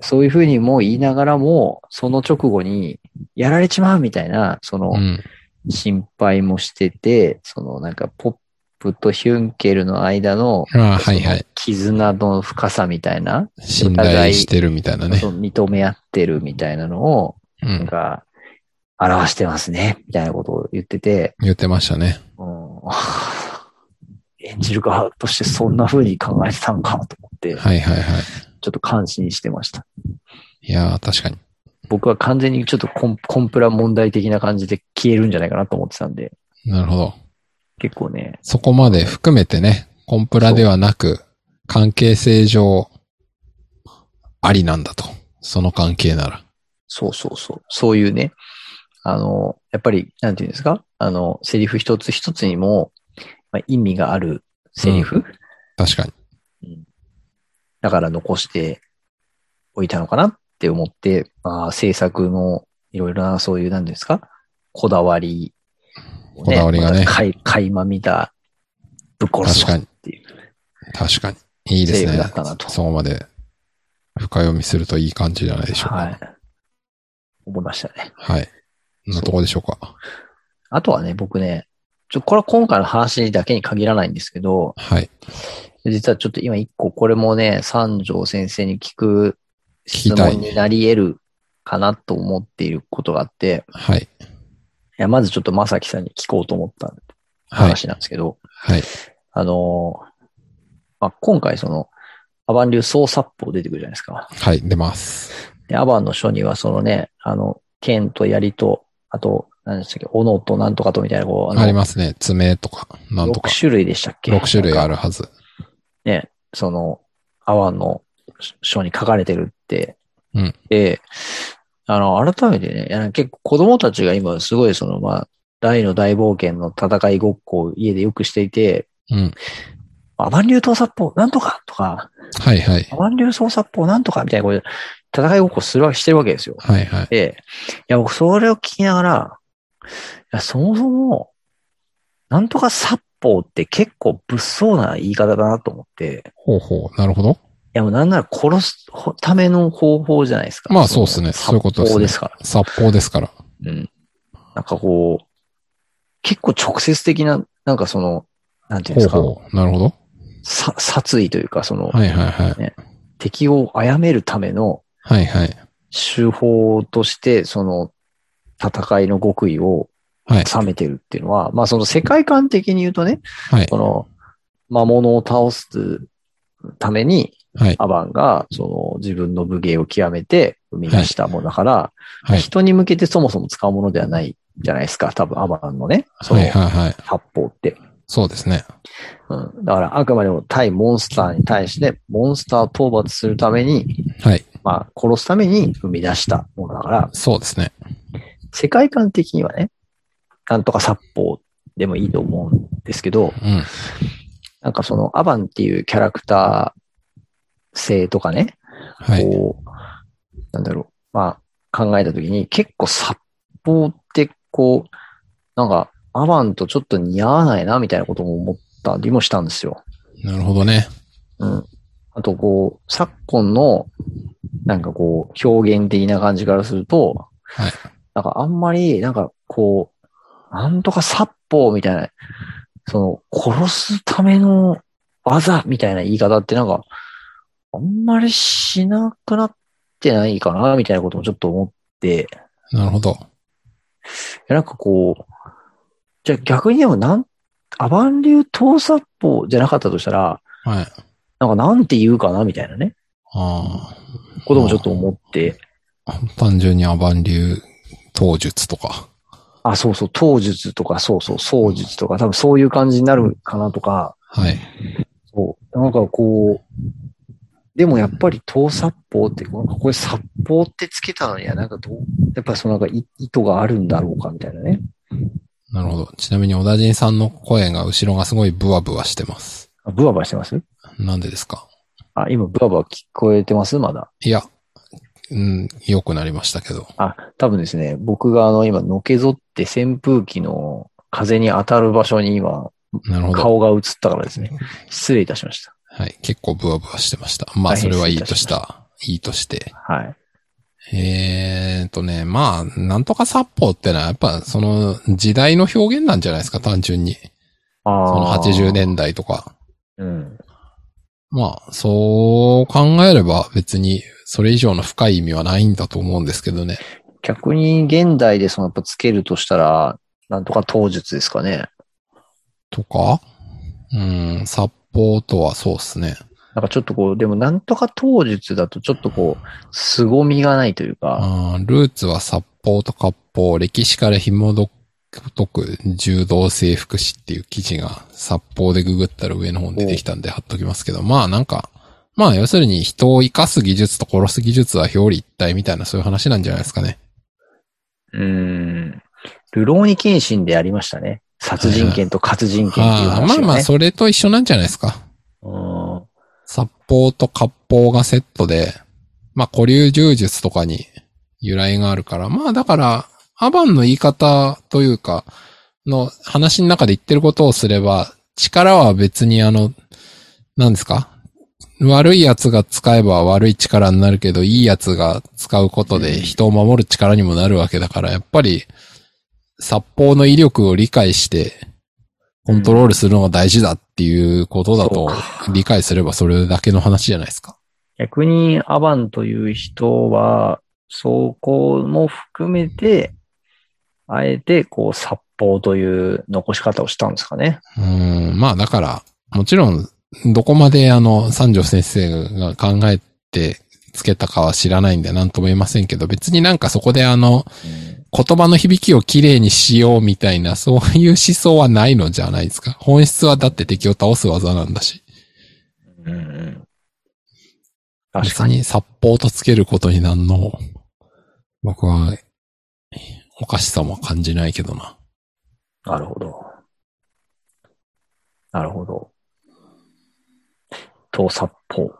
そういうふうにも言いながらも、その直後に、やられちまうみたいな、そのう、ん。心配もしてて、そのなんか、ポップとヒュンケルの間の、ああ、はいはい。絆の深さみたいな、信頼してるみたいなね。認め合ってるみたいなのを、うん。なんか、表してますね、みたいなことを言ってて、言ってましたね。うん 演じる側としてそんな風に考えてたのかと思って、はいはいはい。ちょっと感心してました。いやー、確かに。僕は完全にちょっとコンコンプラ問題的な感じで消えるんじゃないかなと思ってたんで、なるほど。結構ね、そこまで含めてね、コンプラではなく、関係性上、ありなんだと。その関係なら。そうそうそう、そういうね、あの、やっぱり、なんていうんですか？あの、セリフ一つ一つにも、まあ、意味があるセリフ、確かに。だから残しておいたのかなって思って、まあ、制作のいろいろなそういう、なんですか？こだわり、こだわりがねまた垣垣間見た、ぶっ殺すぞっていう。確かに。いいですねだったな。とそこまで深読みするといい感じじゃないでしょうか。はい。思いましたね。はい。こんなとこでしょうか。あとはね、僕ね、ちょ、これは今回の話だけに限らないんですけど、はい。実はちょっと今一個これもね、三条先生に聞く質問になり得るかなと思っていることがあって、はい。いや、まずちょっとまさきさんに聞こうと思ったはい。話なんですけど、はい。あのーまあ、今回その、アバン流総殺法出てくるじゃないですか。はい。出ます。で、アバンの書にはそのね、あの、剣と槍と、あと、何でしたっけ、斧となんとかとみたいな、こう、ありますね。爪とか、なんとか6。種類でしたっけ？6種類ある。るはず。ね、その、アワンの書に書かれてるって。うんで、あの、改めてね、結構子供たちが今すごいその、まあ、大の大冒険の戦いごっこを家でよくしていて、うん。アバン流盗殺法なんとかとか、はいはい。アバン流盗殺法なんとかみたいなこう戦いごっこするわけしてるわけですよ。はいはい。で、いや、僕それを聞きながら、いや、そもそも、なんとか殺法って結構物騒な言い方だなと思って、ほうほう。なるほど。いや、もうなんなら殺すための方法じゃないですか。まあそうっすねのそういうことですね殺法ですから。殺法ですから。うん。なんかこう、結構直接的な、なんかその、なんていうんですか、ほうほう。なるほど。さ殺意というか、その、はいはいはい。敵を殺めるためのはいはい。手法として、その、戦いの極意をはい。冷めてるっていうのは、まあその世界観的に言うとね、はいそ。の、魔物を倒すために、はい。アバンが、その自分の武芸を極めて生み出したものだから、はい。人に向けてそもそも使うものではないじゃないですか、多分アバンのね、そのはいはいはい。発砲って。そうですね。うん。だからあくまでも対モンスターに対して、モンスターを討伐するために、はい。まあ殺すために生み出したものだから、そうですね。世界観的にはね、なんとか殺法でもいいと思うんですけど、うん。なんかそのアバンっていうキャラクター性とかね、はい。こう、なんだろう、まあ考えたときに結構殺法ってこう、なんかアバンとちょっと似合わないなみたいなことも思ったりもしたんですよ。なるほどね。うん。あとこう、昨今のなんかこう表現的な感じからすると、はい。なんかあんまりなんかこう、なんとか殺法みたいな、その殺すための技みたいな言い方ってなんか、あんまりしなくなってないかなみたいなこともちょっと思って、なるほど。いやなんかこう、じゃあ逆にでもなん、アバン流盗殺法じゃなかったとしたら、はい。なんかなんて言うかなみたいなね、あこともちょっと思って、あ。単純にアバン流刀術とか。あ、そうそう、刀術とか、そうそう、槍術とか、多分そういう感じになるかなとか、はい。そう。なんかこう、でもやっぱり盗殺法って、なんかこれ殺法ってつけたのにはなんかどう、やっぱそのなんかい意図があるんだろうかみたいなね。なるほど。ちなみに小田人さんの声が後ろがすごいブワブワしてます。あブワブワしてます？なんでですか？あ、今ブワブワ聞こえてます？まだ。いや、うん、良くなりましたけど。あ、多分ですね、僕があの今のけぞって扇風機の風に当たる場所に今なるほど。顔が映ったからですね。失礼いたしました。はい。結構ブワブワしてました。まあ、それはいいとしした。いいとして。はい。えーとね、まあ、なんとか殺法ってのはやっぱその時代の表現なんじゃないですか、単純に。あそのー80。年代とか。うん。まあ、そう考えれば別にそれ以上の深い意味はないんだと思うんですけどね。逆に現代でそのやっぱつけるとしたら、なんとか刀術ですかね。とか？うん、殺法とはそうですね。なんかちょっとこう、でもなんとか刀術だとちょっとこう、凄みがないというか、あールーツは殺法と割法、歴史から紐解く柔道征服史っていう記事が殺法でググったら上の方に出てきたんで貼っときますけど、まあなんか、まあ要するに人を生かす技術と殺す技術は表裏一体みたいなそういう話なんじゃないですかね。うーん、ルローニケンシンでありましたね。殺人剣と活人剣っていう話がね。まあまあそれと一緒なんじゃないですか。うん殺法と割法がセットで、まあ古流柔術とかに由来があるから、まあだから、アバンの言い方というか、の話の中で言ってることをすれば、力は別にあの、何ですか？悪い奴が使えば悪い力になるけど、いい奴が使うことで人を守る力にもなるわけだから、やっぱり、殺法の威力を理解して、コントロールするのが大事だっていうことだと理解すればそれだけの話じゃないですか。逆にアバンという人は、そこも含めて、あえて、こう、殺法という残し方をしたんですかね。うーん、まあだから、もちろん、どこまであの、三条先生が考えてつけたかは知らないんで何とも言えませんけど、別になんかそこであの、言葉の響きをきれいにしようみたいな、そういう思想はないのじゃないですか。本質はだって敵を倒す技なんだし。うんうん。確かに。別に殺法とつけることになんの、僕は、おかしさも感じないけどな。なるほど。なるほど。盗殺法。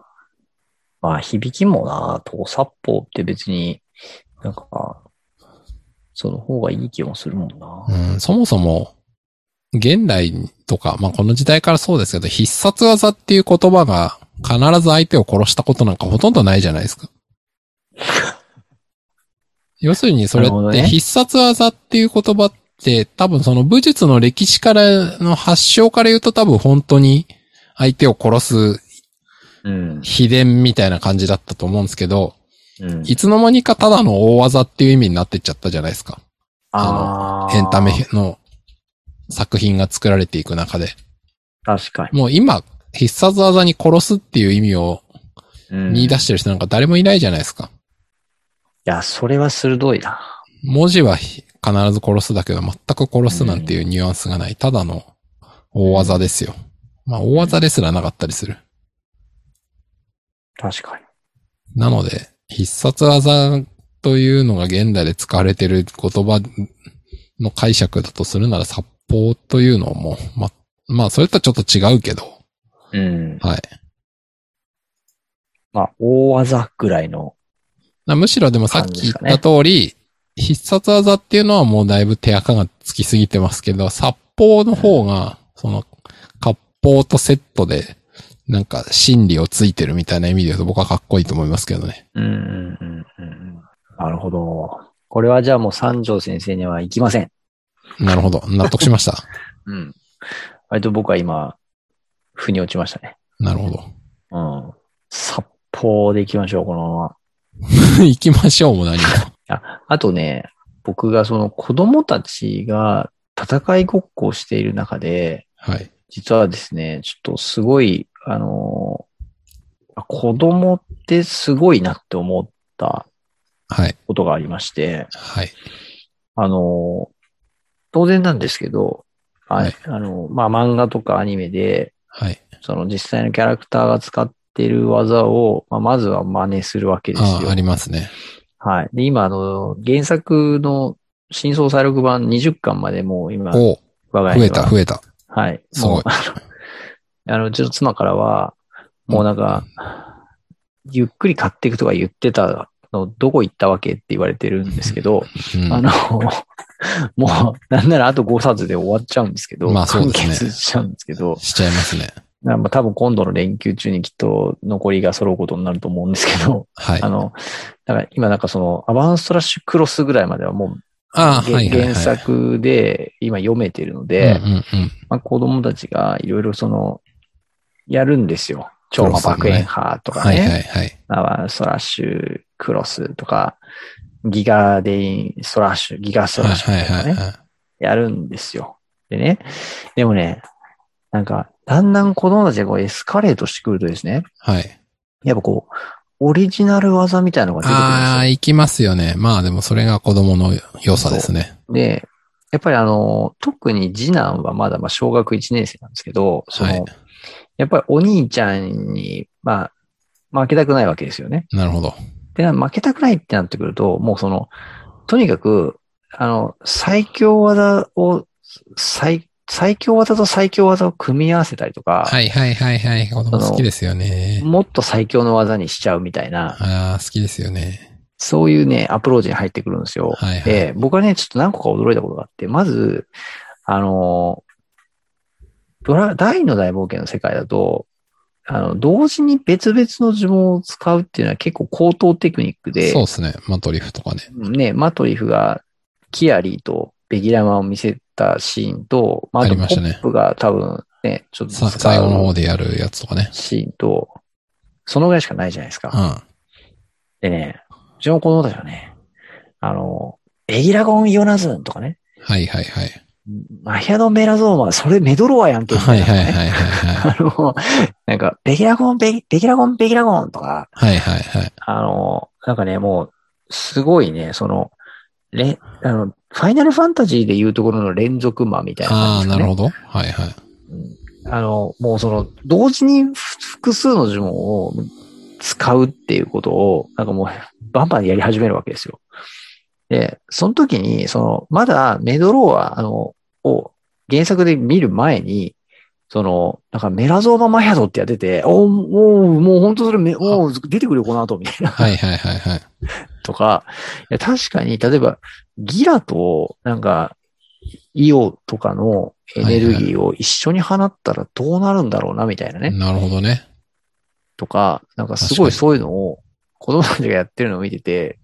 まあ、響きもな、盗殺法って別になんか、その方がいい気もするもんな。うん、そもそも、現代とか、まあ、この時代からそうですけど、必殺技っていう言葉が必ず相手を殺したことなんかほとんどないじゃないですか。要するにそれって必殺技っていう言葉って多分その武術の歴史からの発祥から言うと多分本当に相手を殺すうん。秘伝みたいな感じだったと思うんですけど、うん。いつの間にかただの大技っていう意味になってっちゃったじゃないですか。あーエンタメの作品が作られていく中で。確かに。もう今、必殺技に殺すっていう意味をうん見出してる人なんか誰もいないじゃないですか。いや、それは鋭いな。文字は必ず殺すだけど、全く殺すなんていうニュアンスがない。ただの大技ですよ。まあ大技ですらなかったりする。確かに。なので、必殺技というのが現代で使われている言葉の解釈だとするなら、殺法というのも、ま、まあそれとはちょっと違うけど、うん。はい。まあ、大技ぐらいの。なむしろでもさっき言った通り、必殺技っていうのはもうだいぶ手垢がつきすぎてますけど、殺法の方が、その、割法とセットで、なんか心理をついてるみたいな意味で言うと僕はかっこいいと思いますけどね。うん、うん、うん、うん。なるほど。これはじゃあもう三条先生には行きません。なるほど。納得しました。うん。割と僕は今、腑に落ちましたね。なるほど。うん。殺法で行きましょう、このまま。行きましょうも何も。あ、あとね、僕がその子供たちが戦いごっこをしている中で、はい。実はですね、ちょっとすごい、あのあ子供ってすごいなって思ったはい。ことがありまして、はい。あの当然なんですけど、はい、はいあの、まあ、漫画とかアニメで、はい。その実際のキャラクターが使っている技を、まあ、まずは真似するわけですよ。ああ、ありますね。はい。で、今、あの、原作の新装再録版20巻までもう今、お我が家増えた、増えた。はい。すごいもう、あの、うちの妻からは、もうなんか、ゆっくり買っていくとか言ってたの、どこ行ったわけって言われてるんですけど、うん。あの、もう、なんならあと5冊で終わっちゃうんですけど、まあそうですねしちゃうんですけど、しちゃいますね。まあ多分今度の連休中にきっと残りが揃うことになると思うんですけど、はい。あの、だから今なんかその、アバンストラッシュクロスぐらいまではもう、ああ、げはいはいはい。原作で今読めてるのうんで、うんうん。まあ、子供たちがいろいろその、やるんですよ。超魔爆炎波とかはいはね。いはい。アバンストラッシュクロスとか、ギガデインストラッシュ、ギガストはいラッシュとかね。はいはい。やるんですよ。でね。でもね、なんか、だんだん子供たちがこうエスカレートしてくるとですね、はい。やっぱこう、オリジナル技みたいなのが出てくるんですよああ、行きますよね。まあでもそれが子供の良さですね。で、やっぱりあの、特に次男はまだまあ小学1年生なんですけど、その、はいやっぱりお兄ちゃんに、まあ、負けたくないわけですよね。なるほど。で、負けたくないってなってくると、もうその、とにかく、あの、最強技を、最、最強技と最強技を組み合わせたりとか、はいはいはいはい。子供好きですよね。もっと最強の技にしちゃうみたいな、ああ、好きですよね。そういうね、アプローチに入ってくるんですよ。はいはいで、僕はね、ちょっと何個か驚いたことがあって、まず、あの、ドラ、大の大冒険の世界だと、あの、同時に別々の呪文を使うっていうのは結構高等テクニックで、そうですね。マトリフとかね。ね、マトリフがキアリーとベギラマを見せたシーンと、まあ、あとポありましたねップが多分ね、ちょっと最後の方うでやるやつとかね。シーンと、そのぐらいしかないじゃないですか。うん。でね、うちの子供たちはね、あの、ベギラゴンイオナズンとかね、はいはいはい。マヒアドメラゾーマ、それメドロアやんけ、ねはいいはいはいはい。あの、なんか、ベギラゴン、ベギベギラゴン、ベギラゴンとか、はいはいはい。あの、なんかね、もう、すごいね、その、れ、あの、ファイナルファンタジーでいうところの連続魔みたいなああ、感じですかね。なるほど。はいはい。あの、もうその、同時に複数の呪文を使うっていうことを、なんかもう、バンバンやり始めるわけですよ。で、その時に、その、まだメドローア、あの、を原作で見る前に、その、なんかメラゾーママヒャドってやってて、おーもう、もう本当それめ、もう出てくるよ、この後、みたいな。はいはいはいはい。とか、いや確かに、例えば、ギラと、なんか、イオとかのエネルギーを一緒に放ったらどうなるんだろうな、みたいなね。なるほどね。とか、なんかすごいそういうのを子供たちがやってるのを見てて、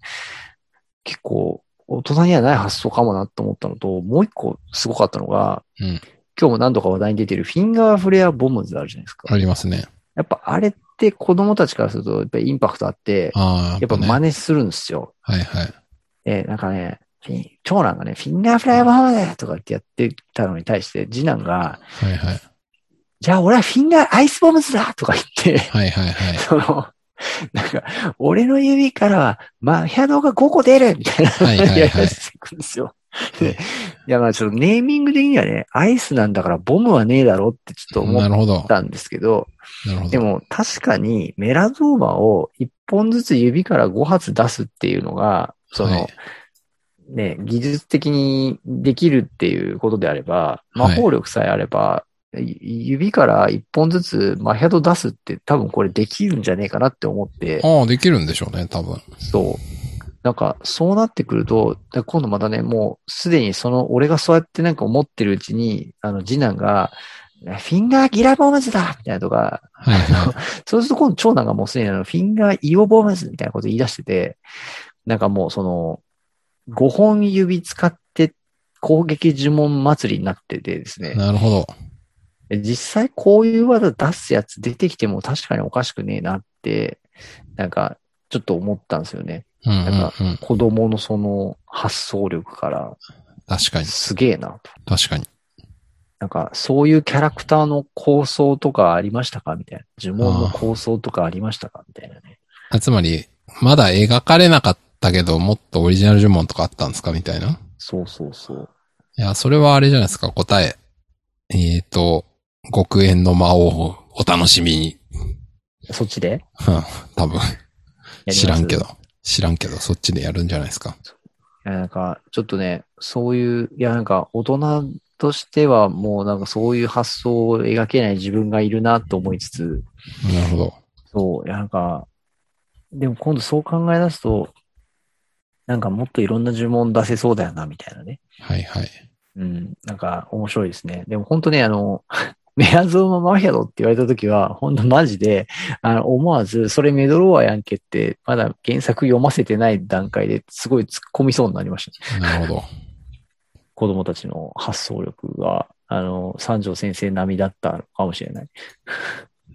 結構大人にはない発想かもなと思ったのと、もう一個すごかったのが、うん今日も何度か話題に出てるフィンガーフレアボムズあるじゃないですか。ありますね。やっぱあれって子供たちからするとやっぱりインパクトあって、ああ、やっぱね真似するんですよ。はいはい。で、なんかね、長男がね、フィンガーフレアボムズとかってやってたのに対して、次男が、はいはい。じゃあ俺はフィンガーアイスボムズだとか言って、はいはいはい。その、なんか、俺の指からは、まあ、ヒャドが5個出るみたいな、はいはいはいやり出してくるんですよ。でいや、まあ、ちょっとネーミング的にはね、アイスなんだからボムはねえだろってちょっと思っ。たんですけど、ど。でも確かにメラゾーマを1本ずつ指から5発出すっていうのが、その、はいね、技術的にできるっていうことであれば、魔法力さえあれば、い指から1本ずつマヒャド出すって多分これできるんじゃねえかなって思って、ああ、できるんでしょうね、多分。そう。なんか、そうなってくると、だ今度またね、もうすでにその、俺がそうやってなんか思ってるうちに、あの、次男が、フィンガーギラボムズだみたいなとか、はいはい。そうすると今度長男がもうすでにあの、フィンガーイオボムズみたいなこと言い出してて、なんかもうその、5本指使って攻撃呪文祭りになっててですね、なるほど。で実際こういう技出すやつ出てきても確かにおかしくねえなって、なんか、ちょっと思ったんですよね。うんうんなんかうん。子供のその発想力から、確かに。すげえなと。確かに。なんか、そういうキャラクターの構想とかありましたか？みたいな。呪文の構想とかありましたか？みたいなね。あつまり、まだ描かれなかったけど、もっとオリジナル呪文とかあったんですか？みたいな。そうそうそう。いや、それはあれじゃないですか、答え。えっ、と、極縁の魔王をお楽しみに。そっちで？うん多分。知らんけど。知らんけど、そっちでやるんじゃないですか。いや、なんか、ちょっとね、そういう、いや、なんか、大人としてはもうなんかそういう発想を描けない自分がいるなと思いつつ、なるほど。そう、いや、なんか、でも今度そう考え出すと、なんかもっといろんな呪文出せそうだよな、みたいなね。はいはい。うん、なんか面白いですね。でも本当ね、あの、メアゾーママヒャドって言われた時は、本当マジで、あの、思わず、それメドロワやんけって、まだ原作読ませてない段階ですごい突っ込みそうになりました。なるほど。子供たちの発想力が、あの、三条先生並みだったのかもしれない。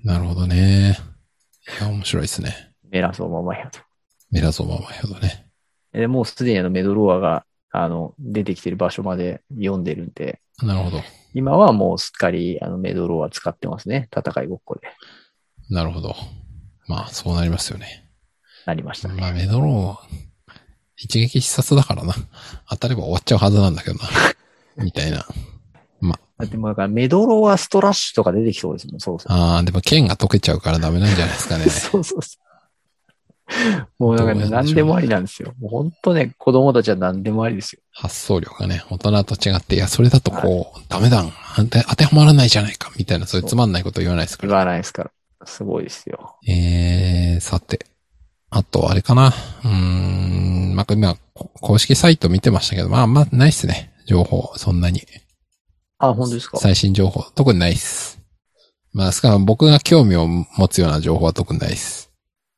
なるほどね。いや、面白いですね。メラゾーママヒャド。メラゾーママヤドね。で、もうすでにあのメドロワが、あの、出てきてる場所まで読んでるんで、なるほど。今はもうすっかりあのメドロワ使ってますね。戦いごっこで。なるほど。まあ、そうなりますよね。なりましたね。まあ、メドロー、一撃必殺だからな。当たれば終わっちゃうはずなんだけどな。みたいな。だってもうだからメドロワストラッシュとか出てきそうですもん、そうそう。ああ、でも剣が溶けちゃうからダメなんじゃないですかね。そうそうそう。もうなんかね、どうなんでしょうね何でもありなんですよ。もう本当ね、子供たちは何でもありですよ。発想力がね、大人と違って、いや、それだとこう、ダメだん。当て当てはまらないじゃないか、みたいな、そういうつまんないこと言わないですから。言わないですから。すごいですよ。えー、さて。あと、あれかな。うーん、まあ、今、こ公式サイト見てましたけど、まあ、まあ、ないっすね。情報、そんなに。あ、本当ですか？最新情報、特にないっす。まあ、しかも僕が興味を持つような情報は特にないです。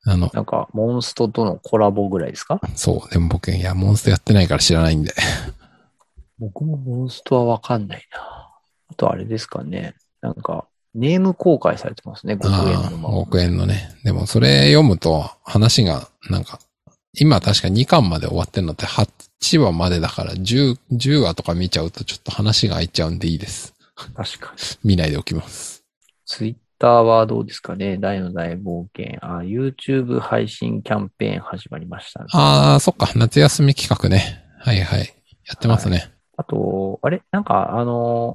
あの、なんか、モンストとのコラボぐらいですか？そう。でも僕、いや、モンストやってないから知らないんで。僕もモンストはわかんないな。あとあれですかね。なんか、ネーム公開されてますね、5億円ああ、のまま。5億円のね。でも、それ読むと、話が、なんか、今確か2巻まで終わってんのって8話までだから、10、10話とか見ちゃうとちょっと話が空いちゃうんでいいです。確かに。見ないでおきます。ツイッターはどうですかね？大の大冒険。あ、YouTube 配信キャンペーン始まりましたね。ああ、そっか。夏休み企画ね。はいはい。やってますね。あと、あれ？なんか、あの、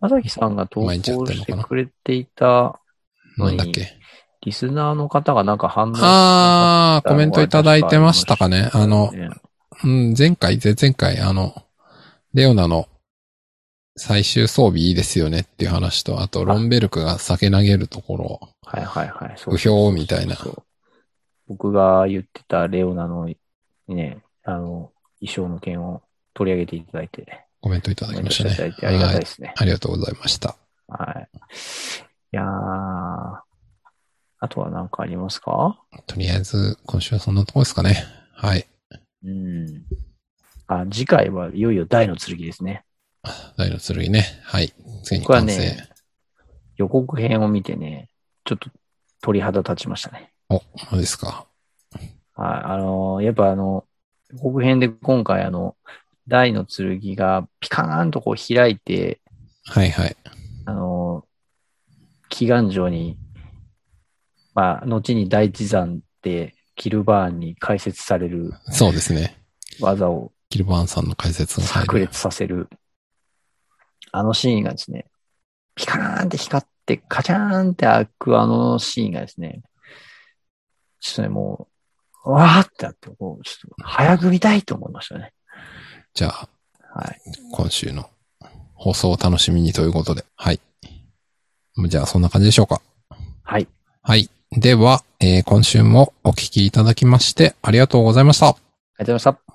まさきさんが投稿してくれていた、な？んだっけ？リスナーの方がなんか反応ああ、コメントいただいてましたかね？あの、ねうん、前回、前々回、あの、レオナの最終装備いいですよねっていう話と、あと、ロンベルクが酒投げるところ、はいはいはい。そう不評みたいな。そう僕が言ってたレオナのね、あの、衣装の件を取り上げていただいて、コメントいただきましたコメントしていねただい。てありがたいはいですね。ありがとうございました。はい。いやー、あとは何かありますか？とりあえず、今週はそんなとこですかね。はい。うん。あ、次回はいよいよ大の剣ですね。大の剣ね。はい。ついに僕は完成。ね、予告編を見てね、ちょっと鳥肌立ちましたね。お、そうですか。はい。あのーやっぱあの、予告編で今回あの、大の剣がピカーンとこう開いて、はいはい。あのー祈願城に、まあ、後に大地山でキルバーンに解説されるそうですね。技をキルバーンさんの解説が入る。炸裂させる、あのシーンがですね、ピカーンって光って、カチャーンって開くあのシーンがですね、ちょっとね、もう、わーってなって、こう、ちょっと早く見たいと思いましたね。じゃあ、はい。今週の放送を楽しみにということで。はい。じゃあ、そんな感じでしょうか。はい。はい。では、えー今週もお聞きいただきましてありがとうございました。ありがとうございました。